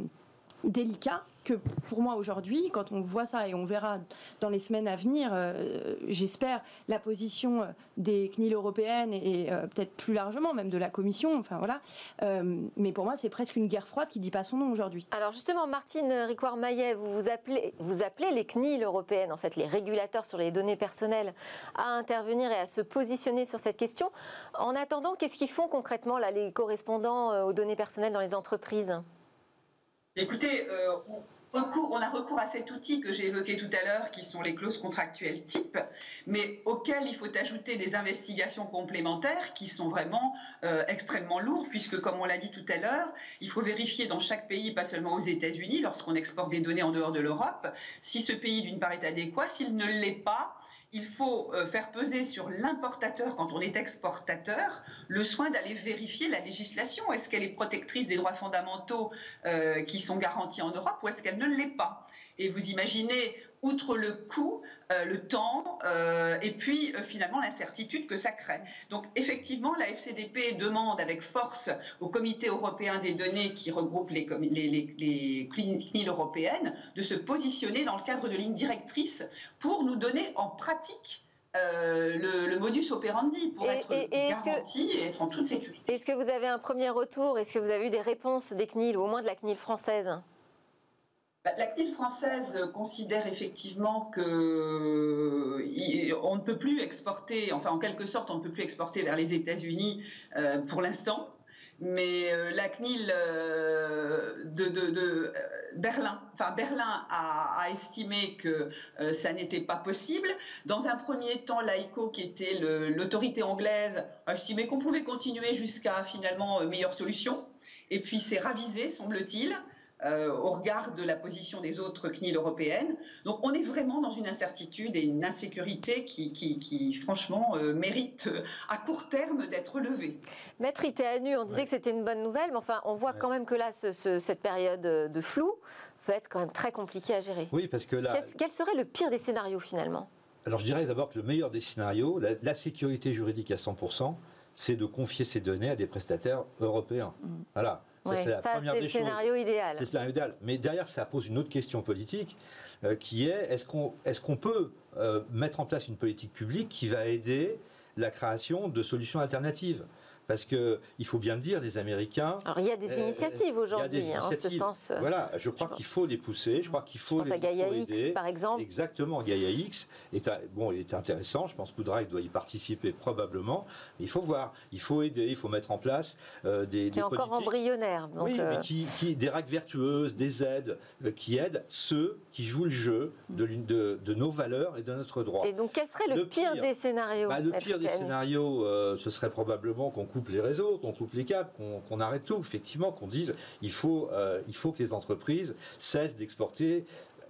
délicat que pour moi aujourd'hui, quand on voit ça et on verra dans les semaines à venir, euh, j'espère, la position euh, des CNIL européennes et, euh, peut-être plus largement même de la Commission, enfin voilà. mais pour moi, c'est presque une guerre froide qui dit pas son nom aujourd'hui. Alors justement, Martine Ricoire-Maillet, vous, vous appelez, vous appelez les CNIL européennes, en fait les régulateurs sur les données personnelles, à intervenir et à se positionner sur cette question. En attendant, qu'est-ce qu'ils font concrètement là, les correspondants aux données personnelles dans les entreprises? Écoutez, on a recours à cet outil que j'ai évoqué tout à l'heure, qui sont les clauses contractuelles type, mais auxquelles il faut ajouter des investigations complémentaires qui sont vraiment euh, extrêmement lourdes, puisque comme on l'a dit tout à l'heure, il faut vérifier dans chaque pays, pas seulement aux États-Unis, lorsqu'on exporte des données en dehors de l'Europe, si ce pays d'une part est adéquat, s'il ne l'est pas, il faut euh, faire peser sur l'importateur, quand on est exportateur, le soin d'aller vérifier la législation. Est-ce qu'elle est protectrice des droits fondamentaux euh, qui sont garantis en Europe ou est-ce qu'elle ne l'est pas? Et vous imaginez, outre le coût, euh, le temps euh, et puis euh, finalement l'incertitude que ça crée. Donc effectivement, la FCDP demande avec force au Comité européen des données qui regroupe les, les, CNIL européennes de se positionner dans le cadre de lignes directrices pour nous donner en pratique le, modus operandi pour être garanti et être en toute sécurité. Est-ce que vous avez un premier retour? Est-ce que vous avez eu des réponses des CNIL, ou au moins de la CNIL française? La CNIL française considère effectivement que on ne peut plus exporter, enfin en quelque sorte, on ne peut plus exporter vers les États-Unis euh, pour l'instant. Mais euh, la CNIL euh, de, Berlin, enfin Berlin a, estimé que ça n'était pas possible. Dans un premier temps, l'AICO, qui était l'autorité anglaise, a estimé qu'on pouvait continuer jusqu'à finalement meilleure solution. Et puis c'est ravisé, semble-t-il. Euh, au regard de la position des autres CNIL européennes. Donc on est vraiment dans une incertitude et une insécurité qui, franchement, euh, mérite euh, à court terme d'être levée. Maître Itéanu, on disait que c'était une bonne nouvelle, mais enfin on voit quand même que là, cette période de flou peut être quand même très compliquée à gérer. Oui, parce que là... Quel serait le pire des scénarios finalement? Alors je dirais d'abord que le meilleur des scénarios, la, sécurité juridique à 100%, c'est de confier ces données à des prestataires européens. Mm. Voilà c'est le scénario idéal. C'est le scénario idéal. Mais derrière, ça pose une autre question politique euh, qui est est-ce qu'on est qu'on peut euh, mettre en place une politique publique qui va aider la création de solutions alternatives? Parce qu'il faut bien le dire, les Américains. Alors il y a des euh, initiatives aujourd'hui, il hein, en ce sens. euh, Voilà, je crois je qu'il faut les pousser, je crois qu'il Je faut pense les à Gaia X, aider. par exemple. Exactement, Gaia X est, bon, il est intéressant, je pense que Drive doit y participer probablement, mais il faut voir, il faut aider, il faut mettre en place euh, des, qui des est encore embryonnaire. Donc, oui, euh, mais qui, qui- des règles vertueuses, des aides euh, qui aident ceux qui jouent le jeu de, l'une- de, de nos valeurs et de notre droit. Et donc, quel serait le, Le pire, pire. des scénarios Bah, le pire des scénarios, ce serait probablement qu'on coupe les réseaux, qu'on coupe les câbles, qu'on arrête tout. Effectivement, qu'on dise il faut, euh, il faut que les entreprises cessent d'exporter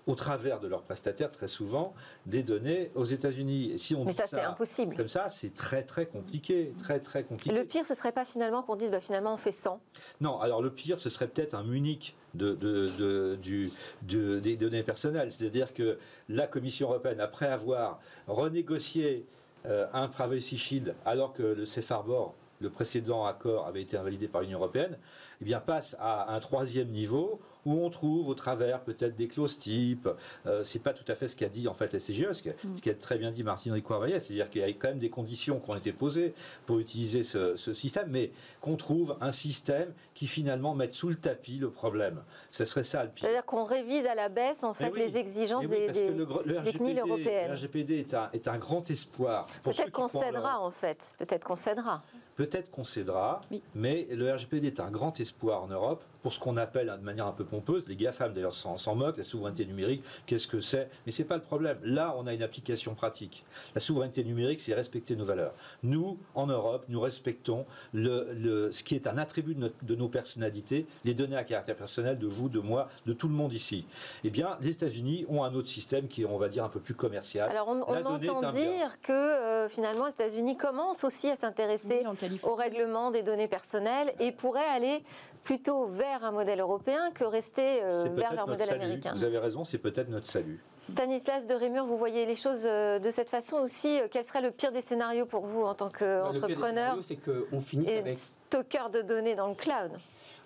au travers de leurs prestataires très souvent des données aux États-Unis. Et si on Mais dit ça, c'est impossible. Comme ça, c'est très très compliqué, très très compliqué. Le pire, ce serait pas finalement qu'on dise bah, finalement on fait 100. Non, alors le pire, ce serait peut-être un Munich de, de- de- du- de- des données personnelles. C'est-à-dire que la Commission européenne, après avoir renégocié euh, un Privacy Shield, alors que le Safe Harbor, le précédent accord, avait été invalidé par l'Union européenne, eh bien passe à un troisième niveau où on trouve au travers peut-être des clauses types. Euh, c'est pas tout à fait ce qu'a dit en fait la CGE, ce qu'a ce qu'a très bien dit Martine Ricoire-Vaillet, c'est-à-dire qu'il y a quand même des conditions qui ont été posées pour utiliser ce, ce système, mais qu'on trouve un système qui finalement mette sous le tapis le problème. Ce serait ça le pire. C'est-à-dire qu'on révise à la baisse en fait oui. les exigences oui, des, parce que des- le, gr- le des CNIL RGPD, européennes. le RGPD est un, est un grand espoir. Peut-être qu'on cédera en fait. Peut-être qu'on cédera. Peut-être qu'on cédera, Oui. mais le RGPD est un grand espoir en Europe pour ce qu'on appelle hein, de manière un peu pompeuse, les GAFAM d'ailleurs s'en s'en moquent, la souveraineté numérique, qu'est-ce que c'est? Mais c'est pas le problème. Là, on a une application pratique. La souveraineté numérique, c'est respecter nos valeurs. Nous, en Europe, nous respectons le, le- ce qui est un attribut de, notre- de nos personnalités, les données à caractère personnel de vous, de moi, de tout le monde ici. Eh bien, les États-Unis ont un autre système qui est, on va dire, un peu plus commercial. Alors on, entend dire que euh, finalement les États-Unis commencent aussi à s'intéresser Oui. Au règlement des données personnelles et pourraient aller plutôt vers un modèle européen que rester euh, vers leur modèle salut. américain. Vous avez raison, c'est peut-être notre salut. Stanislas de Rémur, vous voyez les choses euh, de cette façon aussi. Euh, Quel serait le pire des scénarios pour vous en tant Bah, Le pire des qu'entrepreneur scénarios, c'est qu'on finisse et avec stockeur de données dans le cloud?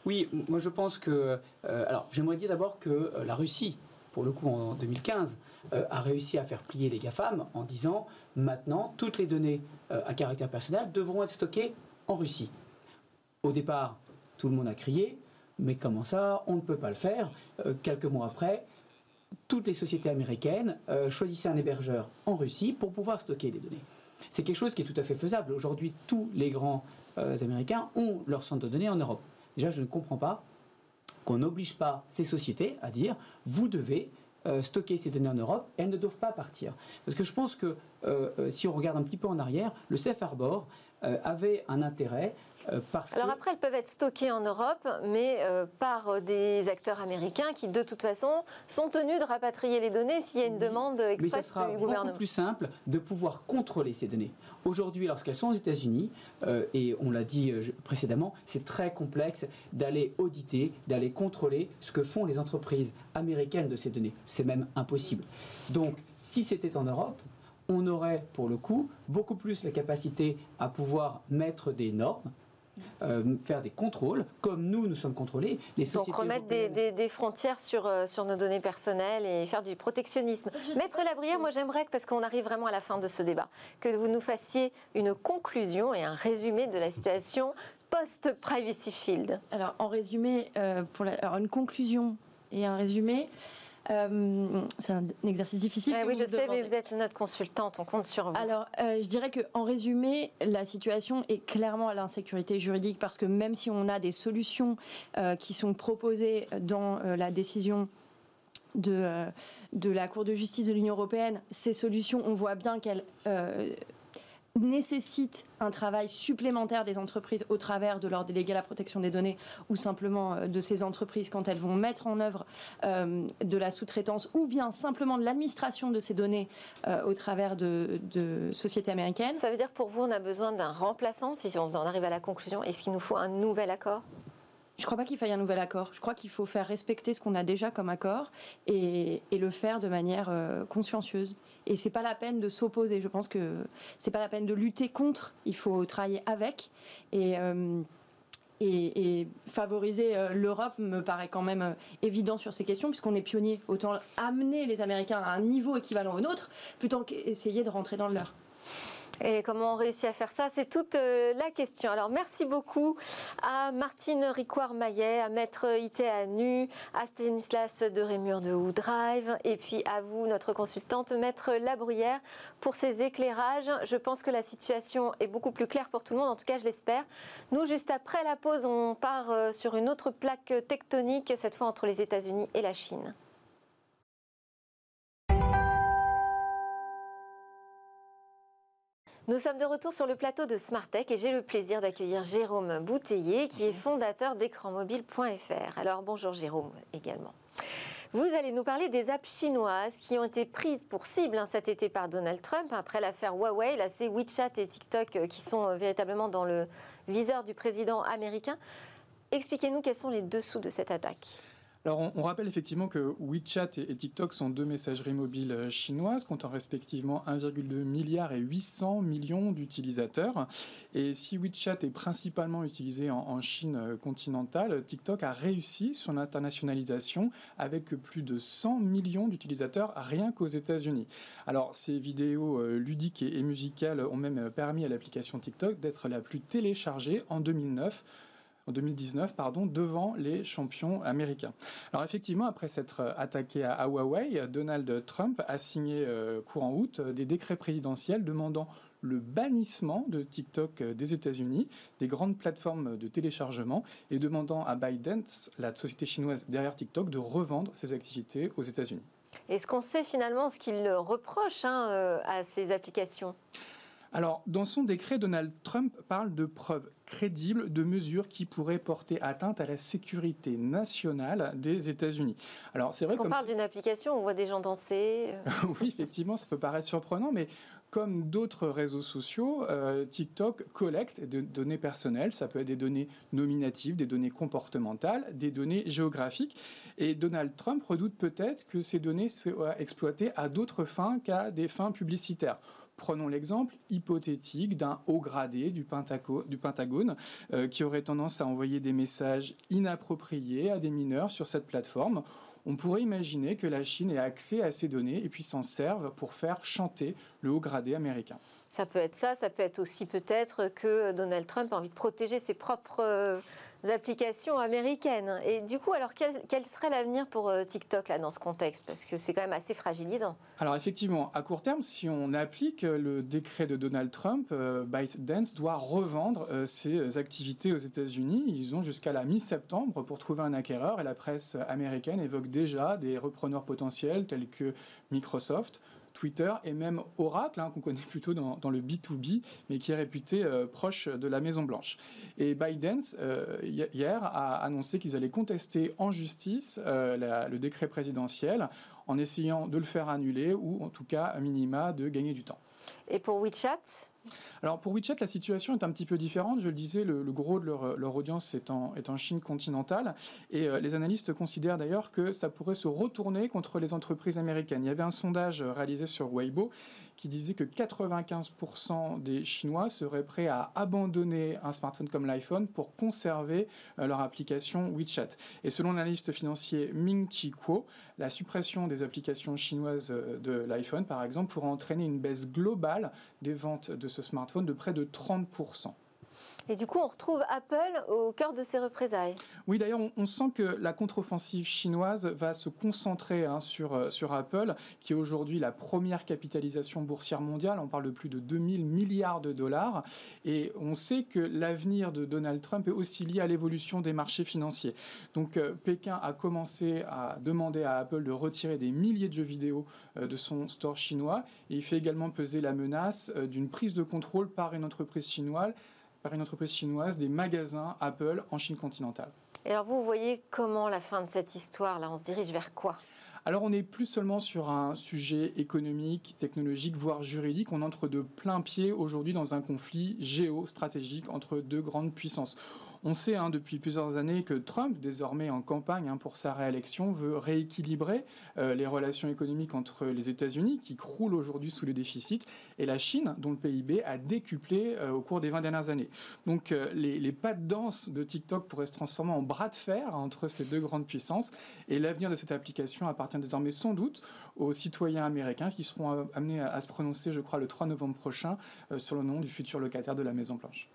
Oui, moi je pense que. euh, alors, j'aimerais dire d'abord que euh, la Russie, pour le coup en 2015, euh, a réussi à faire plier les GAFAM en disant maintenant, toutes les données euh, à caractère personnel devront être stockées en Russie. Au départ, tout le monde a crié, mais comment ça On ne peut pas le faire. Euh, quelques mois après, toutes les sociétés américaines choisissaient un hébergeur en Russie pour pouvoir stocker les données. C'est quelque chose qui est tout à fait faisable. Aujourd'hui, tous les grands Américains ont leur centre de données en Europe. Déjà, je ne comprends pas qu'on n'oblige pas ces sociétés à dire vous devez euh, stocker ces données en Europe elles ne doivent pas partir. Parce que je pense que euh, euh, si on regarde un petit peu en arrière, le Safe Harbor avait un intérêt parce Alors que après, elles peuvent être stockées en Europe, mais euh, par euh, des acteurs américains qui, de toute façon, sont tenus de rapatrier les données s'il y a une demande Mais ça sera du beaucoup gouvernement. plus simple de pouvoir contrôler ces données. Aujourd'hui, lorsqu'elles sont aux États-Unis, euh, et on l'a dit euh, précédemment, c'est très complexe d'aller auditer, d'aller contrôler ce que font les entreprises américaines de ces données. C'est même impossible. Donc, si c'était en Europe, on aurait pour le coup beaucoup plus la capacité à pouvoir mettre des normes. Euh, faire des contrôles, comme nous, nous sommes contrôlés. Les Donc sociétés remettre des, européennes- des- des frontières sur, euh, sur nos données personnelles et faire du protectionnisme. Maître Labrière, moi j'aimerais, que- parce qu'on arrive vraiment à la fin de ce débat, que vous nous fassiez une conclusion et un résumé de la situation post-Privacy Shield. Alors, en résumé, euh, pour la- alors, une conclusion et un résumé, euh, c'est un, un exercice difficile. Oui, je sais, mais vous êtes notre consultante, on compte sur vous. Alors, euh, je dirais qu'en résumé, la situation est clairement à l'insécurité juridique parce que même si on a des solutions euh, qui sont proposées dans la décision de, de la Cour de justice de l'Union européenne, ces solutions, on voit bien qu'elles nécessitent un travail supplémentaire des entreprises au travers de leur délégué à la protection des données ou simplement euh, de ces entreprises quand elles vont mettre en œuvre euh, de la sous-traitance ou bien simplement de l'administration de ces données euh, au travers de, de sociétés américaines. Ça veut dire pour vous, on a besoin d'un remplaçant, si on en arrive à la conclusion. Est-ce qu'il nous faut un nouvel accord? Je ne crois pas qu'il faille un nouvel accord. Je crois qu'il faut faire respecter ce qu'on a déjà comme accord et, le faire de manière euh, consciencieuse. Et c'est pas la peine de s'opposer. Je pense que c'est pas la peine de lutter contre. Il faut travailler avec et euh, et, favoriser euh, l'Europe me paraît quand même évident sur ces questions, puisqu'on est pionnier. Autant amener les Américains à un niveau équivalent au nôtre, plutôt qu'essayer de rentrer dans le leur. Et comment on réussit à faire ça C'est toute euh, la question. Alors merci beaucoup à Martine Ricoire-Maillet, à Maître Ité Nu, à Stanislas de Rémur de Woodrive, et puis à vous, notre consultante, Maître Labruyère, pour ces éclairages. Je pense que la situation est beaucoup plus claire pour tout le monde, en tout cas je l'espère. Nous, juste après la pause, on part euh, sur une autre plaque tectonique, cette fois entre les États-Unis et la Chine. Nous sommes de retour sur le plateau de Smartech et j'ai le plaisir d'accueillir Jérôme Bouteiller qui est fondateur d'écranmobile.fr. Alors bonjour Jérôme également. Vous allez nous parler des apps chinoises qui ont été prises pour cible hein, cet été par Donald Trump après l'affaire Huawei. Là, c'est WeChat et TikTok euh, qui sont euh, véritablement dans le viseur du président américain. Expliquez-nous quels sont les dessous de cette attaque. Alors, on, rappelle effectivement que WeChat et, TikTok sont deux messageries mobiles euh, chinoises, comptant respectivement 1,2 milliard et 800 millions d'utilisateurs. Et si WeChat est principalement utilisé en, Chine euh, continentale, TikTok a réussi son internationalisation avec plus de 100 millions d'utilisateurs rien qu'aux États-Unis. Alors, ces vidéos euh, ludiques et musicales ont même permis à l'application TikTok d'être la plus téléchargée en 2009 en 2019 pardon, devant les champions américains. Alors effectivement, après s'être attaqué à, Huawei, Donald Trump a signé euh, courant août des décrets présidentiels demandant le bannissement de TikTok des États-Unis, des grandes plateformes de téléchargement, et demandant à ByteDance, la société chinoise derrière TikTok, de revendre ses activités aux États-Unis. Est-ce qu'on sait finalement ce qu'il reproche hein, euh, à ces applications? Alors, dans son décret, Donald Trump parle de preuves crédibles de mesures qui pourraient porter atteinte à la sécurité nationale des États-Unis. Alors, c'est vrai qu'on parle d'une application, on voit des gens danser. Euh. oui, effectivement, ça peut paraître surprenant, mais comme d'autres réseaux sociaux, euh, TikTok collecte des données personnelles. Ça peut être des données nominatives, des données comportementales, des données géographiques. Et Donald Trump redoute peut-être que ces données soient exploitées à d'autres fins qu'à des fins publicitaires. Prenons l'exemple hypothétique d'un haut gradé du, Pentagone euh, qui aurait tendance à envoyer des messages inappropriés à des mineurs sur cette plateforme. On pourrait imaginer que la Chine ait accès à ces données et puis s'en serve pour faire chanter le haut gradé américain. Ça peut être ça, ça peut être aussi peut-être que Donald Trump a envie de protéger ses propres euh, applications américaines. Et du coup, alors quel, serait l'avenir pour euh, TikTok là dans ce contexte? Parce que c'est quand même assez fragilisant. Alors effectivement, à court terme, si on applique euh, le décret de Donald Trump, euh, ByteDance doit revendre ses activités aux États-Unis. Ils ont jusqu'à la mi-septembre pour trouver un acquéreur et la presse américaine évoque déjà des repreneurs potentiels tels que Microsoft, Twitter et même Oracle, hein, qu'on connaît plutôt dans, le B2B, mais qui est réputé euh, proche de la Maison-Blanche. Et Biden, euh, hier, a annoncé qu'ils allaient contester en justice euh, le décret présidentiel en essayant de le faire annuler ou en tout cas, à minima, de gagner du temps. Et pour WeChat? Alors pour WeChat, la situation est un petit peu différente. Je le disais, le, gros de leur, audience est en, Chine continentale. Et euh, les analystes considèrent d'ailleurs que ça pourrait se retourner contre les entreprises américaines. Il y avait un sondage réalisé sur Weibo qui disait que 95% des Chinois seraient prêts à abandonner un smartphone comme l'iPhone pour conserver euh, leur application WeChat. Et selon l'analyste financier Ming Chi Kuo, la suppression des applications chinoises euh, de l'iPhone, par exemple, pourrait entraîner une baisse globale des ventes de ce smartphone de près de 30%. Et du coup, on retrouve Apple au cœur de ces représailles. Oui, d'ailleurs, on, sent que la contre-offensive chinoise va se concentrer hein, sur, euh, sur Apple, qui est aujourd'hui la première capitalisation boursière mondiale. On parle de plus de 2000 milliards de dollars. Et on sait que l'avenir de Donald Trump est aussi lié à l'évolution des marchés financiers. Donc, euh, Pékin a commencé à demander à Apple de retirer des milliers de jeux vidéo euh, de son store chinois. Et il fait également peser la menace d'une prise de contrôle par une entreprise chinoise par une entreprise chinoise des magasins Apple en Chine continentale. Et alors vous voyez comment la fin de cette histoire-là, on se dirige vers quoi? Alors on n'est plus seulement sur un sujet économique, technologique, voire juridique, on entre de plein pied aujourd'hui dans un conflit géostratégique entre deux grandes puissances. On sait hein, depuis plusieurs années que Trump, désormais en campagne hein, pour sa réélection, veut rééquilibrer euh, les relations économiques entre les États-Unis, qui croulent aujourd'hui sous le déficit, et la Chine, dont le PIB a décuplé euh, au cours des 20 dernières années. Donc euh, les, pas de danse de TikTok pourraient se transformer en bras de fer entre ces deux grandes puissances, et l'avenir de cette application appartient désormais sans doute aux citoyens américains qui seront amenés à, se prononcer, je crois, le 3 novembre prochain sur le nom du futur locataire de la Maison Blanche.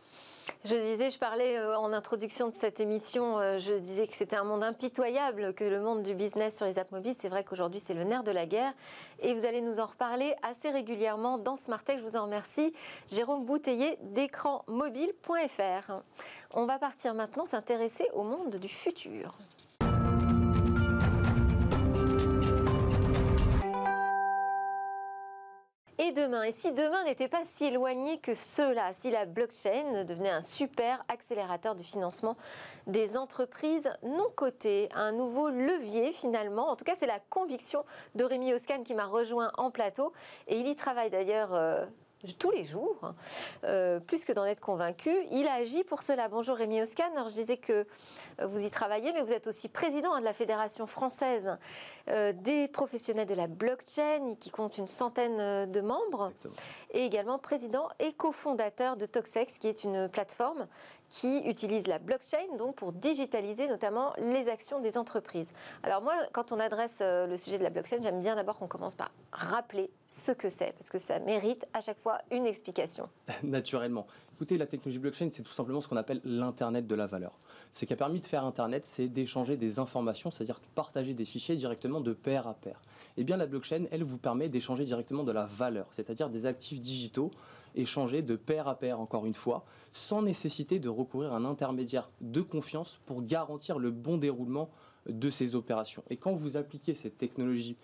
Je disais, je parlais euh, en introduction de cette émission, euh, je disais que c'était un monde impitoyable, que le monde du business sur les apps mobiles, c'est vrai qu'aujourd'hui c'est le nerf de la guerre. Et vous allez nous en reparler assez régulièrement dans Smartech. Je vous en remercie. Jérôme Bouteiller d'écranmobile.fr. On va partir maintenant s'intéresser au monde du futur. Et demain. Et si demain n'était pas si éloigné que cela, si la blockchain devenait un super accélérateur du financement des entreprises non cotées, un nouveau levier finalement, en tout cas c'est la conviction de Rémi Oscan qui m'a rejoint en plateau et il y travaille d'ailleurs euh, tous les jours, hein. euh, plus que d'en être convaincu. Il a agi pour cela. Bonjour Rémi Oscan. Alors je disais que euh, vous y travaillez, mais vous êtes aussi président de la Fédération française euh, des professionnels de la blockchain, qui compte une centaine de membres, et également président et cofondateur de Toxex, qui est une plateforme qui utilise la blockchain donc pour digitaliser notamment les actions des entreprises. Alors moi, quand on adresse euh, le sujet de la blockchain, j'aime bien d'abord qu'on commence par rappeler ce que c'est, parce que ça mérite à chaque fois une explication. Naturellement. Écoutez, la technologie blockchain, c'est tout simplement ce qu'on appelle l'Internet de la valeur. Ce qui a permis de faire Internet, c'est d'échanger des informations, c'est-à-dire de partager des fichiers directement de pair à pair. Eh bien, la blockchain, elle vous permet d'échanger directement de la valeur, c'est-à-dire des actifs digitaux échanger de pair à pair, encore une fois, sans nécessité de recourir à un intermédiaire de confiance pour garantir le bon déroulement de ces opérations. Et quand vous appliquez cette technologie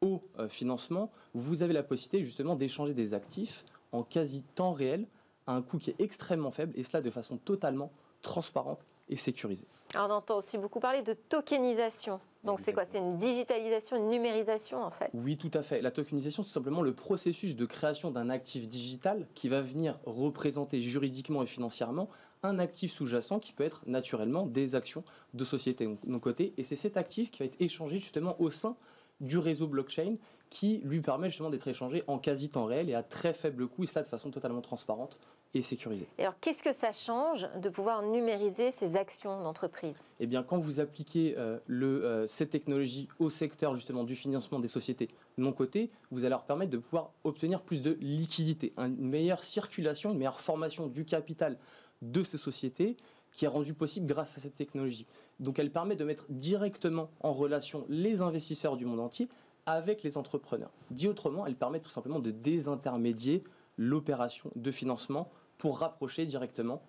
au euh, financement, vous avez la possibilité justement d'échanger des actifs en quasi temps réel à un coût qui est extrêmement faible, et cela de façon totalement transparente et sécurisée. Alors on entend aussi beaucoup parler de tokenisation. Donc c'est quoi? C'est une digitalisation, une numérisation en fait? Oui, tout à fait. La tokenisation, c'est simplement le processus de création d'un actif digital qui va venir représenter juridiquement et financièrement un actif sous-jacent qui peut être naturellement des actions de sociétés non cotées. Et c'est cet actif qui va être échangé justement au sein du réseau blockchain qui lui permet justement d'être échangé en quasi temps réel et à très faible coût, et ça de façon totalement transparente et sécurisée. Et alors qu'est-ce que ça change de pouvoir numériser ces actions d'entreprise? Eh bien quand vous appliquez euh, le, euh, cette technologie au secteur justement du financement des sociétés non cotées, vous allez leur permettre de pouvoir obtenir plus de liquidité, une meilleure circulation, une meilleure formation du capital de ces sociétés qui est rendue possible grâce à cette technologie. Donc elle permet de mettre directement en relation les investisseurs du monde entier avec les entrepreneurs. Dit autrement, elle permet tout simplement de désintermédier l'opération de financement pour rapprocher directement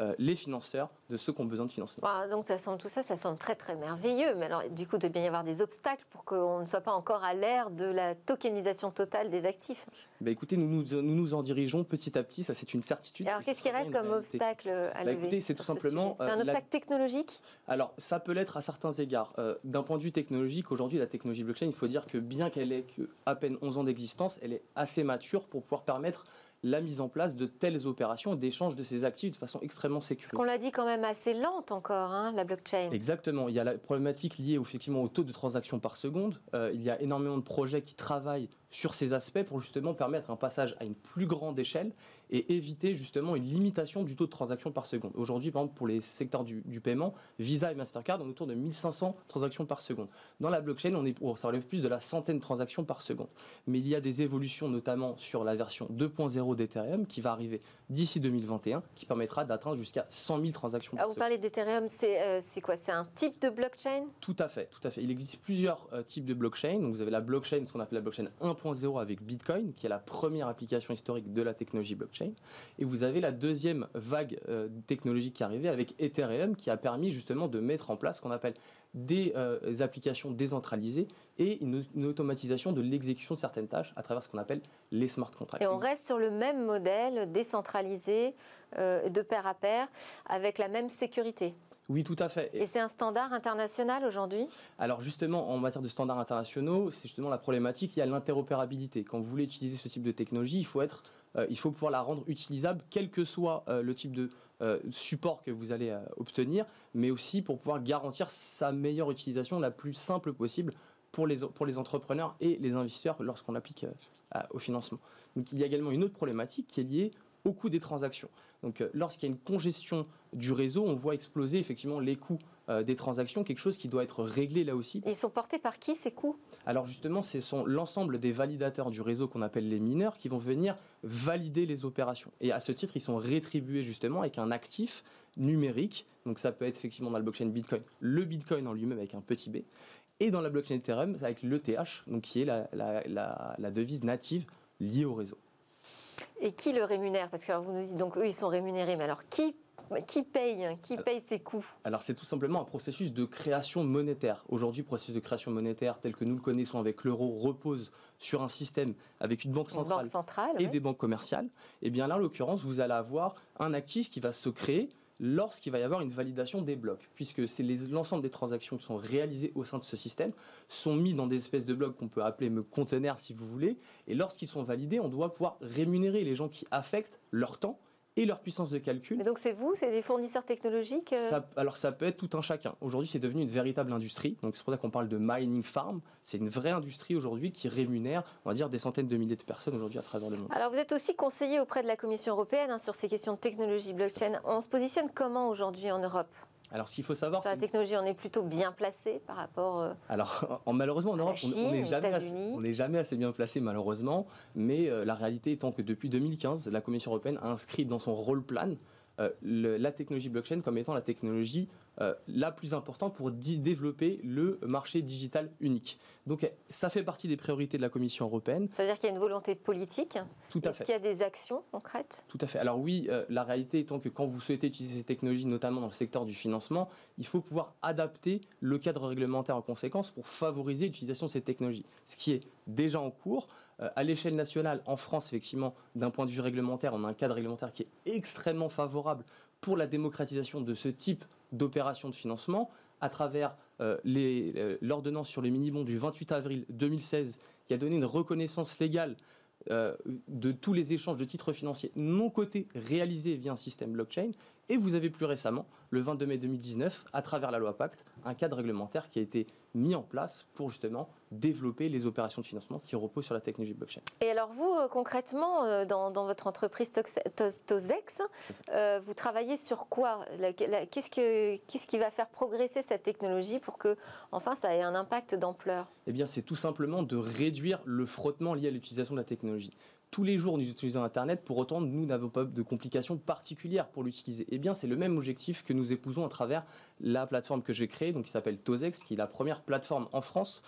euh, les financeurs de ceux qui ont besoin de financement. donc ça semble, tout ça, ça semble très très merveilleux. Mais alors du coup, il doit bien y avoir des obstacles pour qu'on ne soit pas encore à l'ère de la tokenisation totale des actifs. Bah, écoutez, nous nous, nous en dirigeons petit à petit, ça c'est une certitude. alors qu'est-ce qui reste comme obstacle à bah, lever C'est tout simplement... C'est un euh, obstacle technologique Alors ça peut l'être à certains égards. Euh, d'un point de vue technologique, aujourd'hui la technologie blockchain, il faut dire que bien qu'elle ait à peine 11 ans d'existence, elle est assez mature pour pouvoir permettre la mise en place de telles opérations d'échange de ces actifs de façon extrêmement sécurisée. Parce qu'on l'a dit quand même assez lente encore, hein, la blockchain. Exactement. Il y a la problématique liée effectivement au taux de transaction par seconde. Euh, il y a énormément de projets qui travaillent sur ces aspects pour justement permettre un passage à une plus grande échelle et éviter justement une limitation du taux de transaction par seconde. Aujourd'hui, par exemple, pour les secteurs du, paiement, Visa et Mastercard, on est autour de 1500 transactions par seconde. Dans la blockchain, on est, ça relève plus de la centaine de transactions par seconde. Mais il y a des évolutions, notamment sur la version 2.0 d'Ethereum, qui va arriver d'ici 2021, qui permettra d'atteindre jusqu'à 100 000 transactions par seconde. Vous parlez d'Ethereum, euh, c'est quoi? C'est un type de blockchain? Tout à fait, tout à fait. Il existe plusieurs euh, types de blockchain. Donc vous avez la blockchain, ce qu'on appelle la blockchain 1.0 avec Bitcoin, qui est la première application historique de la technologie blockchain. Et vous avez la deuxième vague euh, technologique qui est arrivée avec Ethereum, qui a permis justement de mettre en place ce qu'on appelle des euh, applications décentralisées et une, automatisation de l'exécution de certaines tâches à travers ce qu'on appelle les smart contracts. Et on reste sur le même modèle décentralisé euh, de pair à pair avec la même sécurité. Oui, tout à fait. Et c'est un standard international aujourd'hui? Alors justement, en matière de standards internationaux, c'est justement la problématique, il y a l'interopérabilité. Quand vous voulez utiliser ce type de technologie, il faut être euh, il faut pouvoir la rendre utilisable, quel que soit euh, le type de euh, support que vous allez obtenir, mais aussi pour pouvoir garantir sa meilleure utilisation la plus simple possible pour les, pour les entrepreneurs et les investisseurs lorsqu'on l'applique au financement. Donc il y a également une autre problématique qui est liée au coût des transactions. Donc lorsqu'il y a une congestion du réseau, on voit exploser effectivement les coûts euh, des transactions, quelque chose qui doit être réglé là aussi. Ils sont portés par qui ces coûts? Alors justement, ce sont l'ensemble des validateurs du réseau qu'on appelle les mineurs qui vont venir valider les opérations. Et à ce titre, ils sont rétribués justement avec un actif numérique. Donc ça peut être effectivement dans la blockchain Bitcoin, le Bitcoin en lui-même avec un petit b, et dans la blockchain Ethereum avec l'ETH, donc qui est la, la devise native liée au réseau. Et qui le rémunère? Parce que vous nous dites donc eux ils sont rémunérés, mais alors qui qui paye Qui paye ces coûts? Alors c'est tout simplement un processus de création monétaire. Aujourd'hui, le processus de création monétaire tel que nous le connaissons avec l'euro repose sur un système avec une banque centrale, et des banques commerciales. Et eh bien là, en l'occurrence, vous allez avoir un actif qui va se créer lorsqu'il va y avoir une validation des blocs, puisque l'ensemble des transactions qui sont réalisées au sein de ce système sont mis dans des espèces de blocs qu'on peut appeler me conteneurs si vous voulez, et lorsqu'ils sont validés, on doit pouvoir rémunérer les gens qui affectent leur temps et leur puissance de calcul. Mais donc c'est vous, c'est des fournisseurs technologiques euh Alors ça peut être tout un chacun. Aujourd'hui c'est devenu une véritable industrie, donc c'est pour ça qu'on parle de mining farm. C'est une vraie industrie aujourd'hui qui rémunère, on va dire, des centaines de milliers de personnes aujourd'hui à travers le monde. Alors vous êtes aussi conseiller auprès de la Commission européenne hein, sur ces questions de technologie blockchain. On se positionne comment aujourd'hui en Europe? Alors, ce qu'il faut savoir, sur la technologie, on est plutôt bien placé par rapport. Euh, Alors, en, malheureusement, en Europe, on n'est jamais, assez, jamais assez bien placé, malheureusement. Mais euh, la réalité étant que depuis 2015, la Commission européenne a inscrit dans son rôle plan euh, la technologie blockchain comme étant la technologie euh, la plus importante pour développer le marché digital unique. Donc ça fait partie des priorités de la Commission européenne. Ça veut dire qu'il y a une volonté politique Tout à fait. Est-ce qu'il y a des actions concrètes? Tout à fait. Alors oui, euh, la réalité étant que quand vous souhaitez utiliser ces technologies, notamment dans le secteur du financement, il faut pouvoir adapter le cadre réglementaire en conséquence pour favoriser l'utilisation de ces technologies. Ce qui est déjà en cours. Euh, à l'échelle nationale, en France, effectivement, d'un point de vue réglementaire, on a un cadre réglementaire qui est extrêmement favorable pour la démocratisation de ce type d'opérations de financement à travers euh, euh, l'ordonnance sur les mini-bons du 28 avril 2016 qui a donné une reconnaissance légale de tous les échanges de titres financiers non cotés réalisés via un système blockchain. Et vous avez plus récemment, le 22 mai 2019, à travers la loi Pacte, un cadre réglementaire qui a été mis en place pour justement développer les opérations de financement qui reposent sur la technologie blockchain. Et alors vous, euh, concrètement, euh, dans, votre entreprise Tozex, vous travaillez sur quoi? Qu'est-ce qui va faire progresser cette technologie pour que, enfin, ça ait un impact d'ampleur? Eh bien, c'est tout simplement de réduire le frottement lié à l'utilisation de la technologie tous les jours nous utilisons Internet, pour autant nous n'avons pas de complications particulières pour l'utiliser. Eh bien c'est le même objectif que nous épousons à travers la plateforme que j'ai créée, donc qui s'appelle Tozex, qui est la première plateforme en France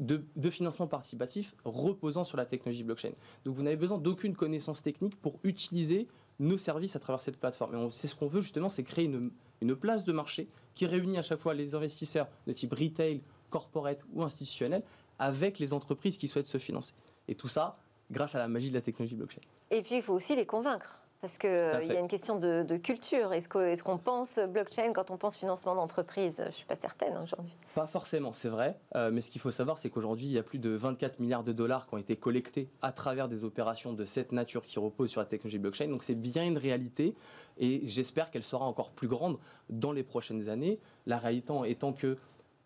de, financement participatif reposant sur la technologie blockchain. Donc vous n'avez besoin d'aucune connaissance technique pour utiliser nos services à travers cette plateforme. Et c'est ce qu'on veut justement, c'est créer une, une place de marché qui réunit à chaque fois les investisseurs de type retail, corporate ou institutionnel avec les entreprises qui souhaitent se financer. Et tout ça grâce à la magie de la technologie blockchain. Et puis, il faut aussi les convaincre. Parce qu'il euh, y a une question de, culture. Est-ce qu'on pense blockchain quand on pense financement d'entreprise? Je ne suis pas certaine hein, aujourd'hui. Pas forcément, c'est vrai. Euh, mais ce qu'il faut savoir, c'est qu'aujourd'hui, il y a plus de 24 milliards de dollars qui ont été collectés à travers des opérations de cette nature qui reposent sur la technologie blockchain. Donc c'est bien une réalité et j'espère qu'elle sera encore plus grande dans les prochaines années. La réalité étant que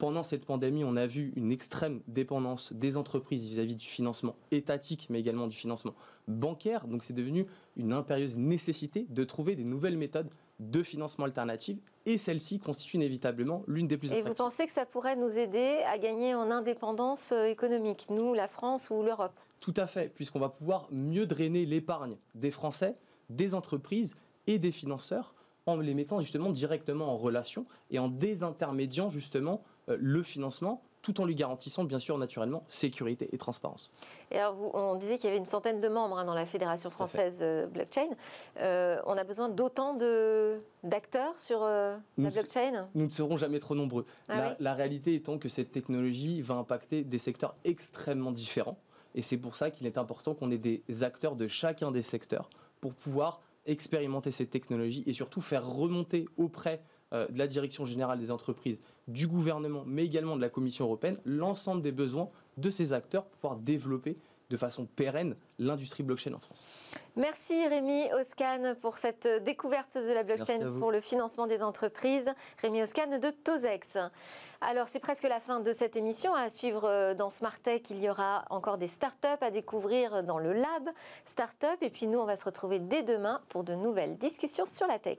pendant cette pandémie, on a vu une extrême dépendance des entreprises vis-à-vis du financement étatique, mais également du financement bancaire. Donc c'est devenu une impérieuse nécessité de trouver des nouvelles méthodes de financement alternatives et celle-ci constitue inévitablement l'une des plus attractives. Et vous pensez que ça pourrait nous aider à gagner en indépendance euh, économique, nous, la France ou l'Europe? Tout à fait, puisqu'on va pouvoir mieux drainer l'épargne des Français, des entreprises et des financeurs en les mettant justement directement en relation et en désintermédiant justement le financement tout en lui garantissant, bien sûr, naturellement, sécurité et transparence. Et alors, vous, on disait qu'il y avait une centaine de membres hein, dans la Fédération française euh, blockchain. Euh, on a besoin d'autant d'acteurs sur la blockchain? Nous ne serons jamais trop nombreux. Ah la, réalité étant que cette technologie va impacter des secteurs extrêmement différents. Et c'est pour ça qu'il est important qu'on ait des acteurs de chacun des secteurs pour pouvoir expérimenter cette technologie et surtout faire remonter auprès euh, de la direction générale des entreprises, du gouvernement, mais également de la Commission européenne, l'ensemble des besoins de ces acteurs pour pouvoir développer de façon pérenne l'industrie blockchain en France. Merci Rémi Oscan pour cette découverte de la blockchain pour le financement des entreprises. Rémi Oscan de Tozex. Alors c'est presque la fin de cette émission. À suivre euh, dans Smart Tech, il y aura encore des startups à découvrir dans le lab Startup. Et puis nous, on va se retrouver dès demain pour de nouvelles discussions sur la tech.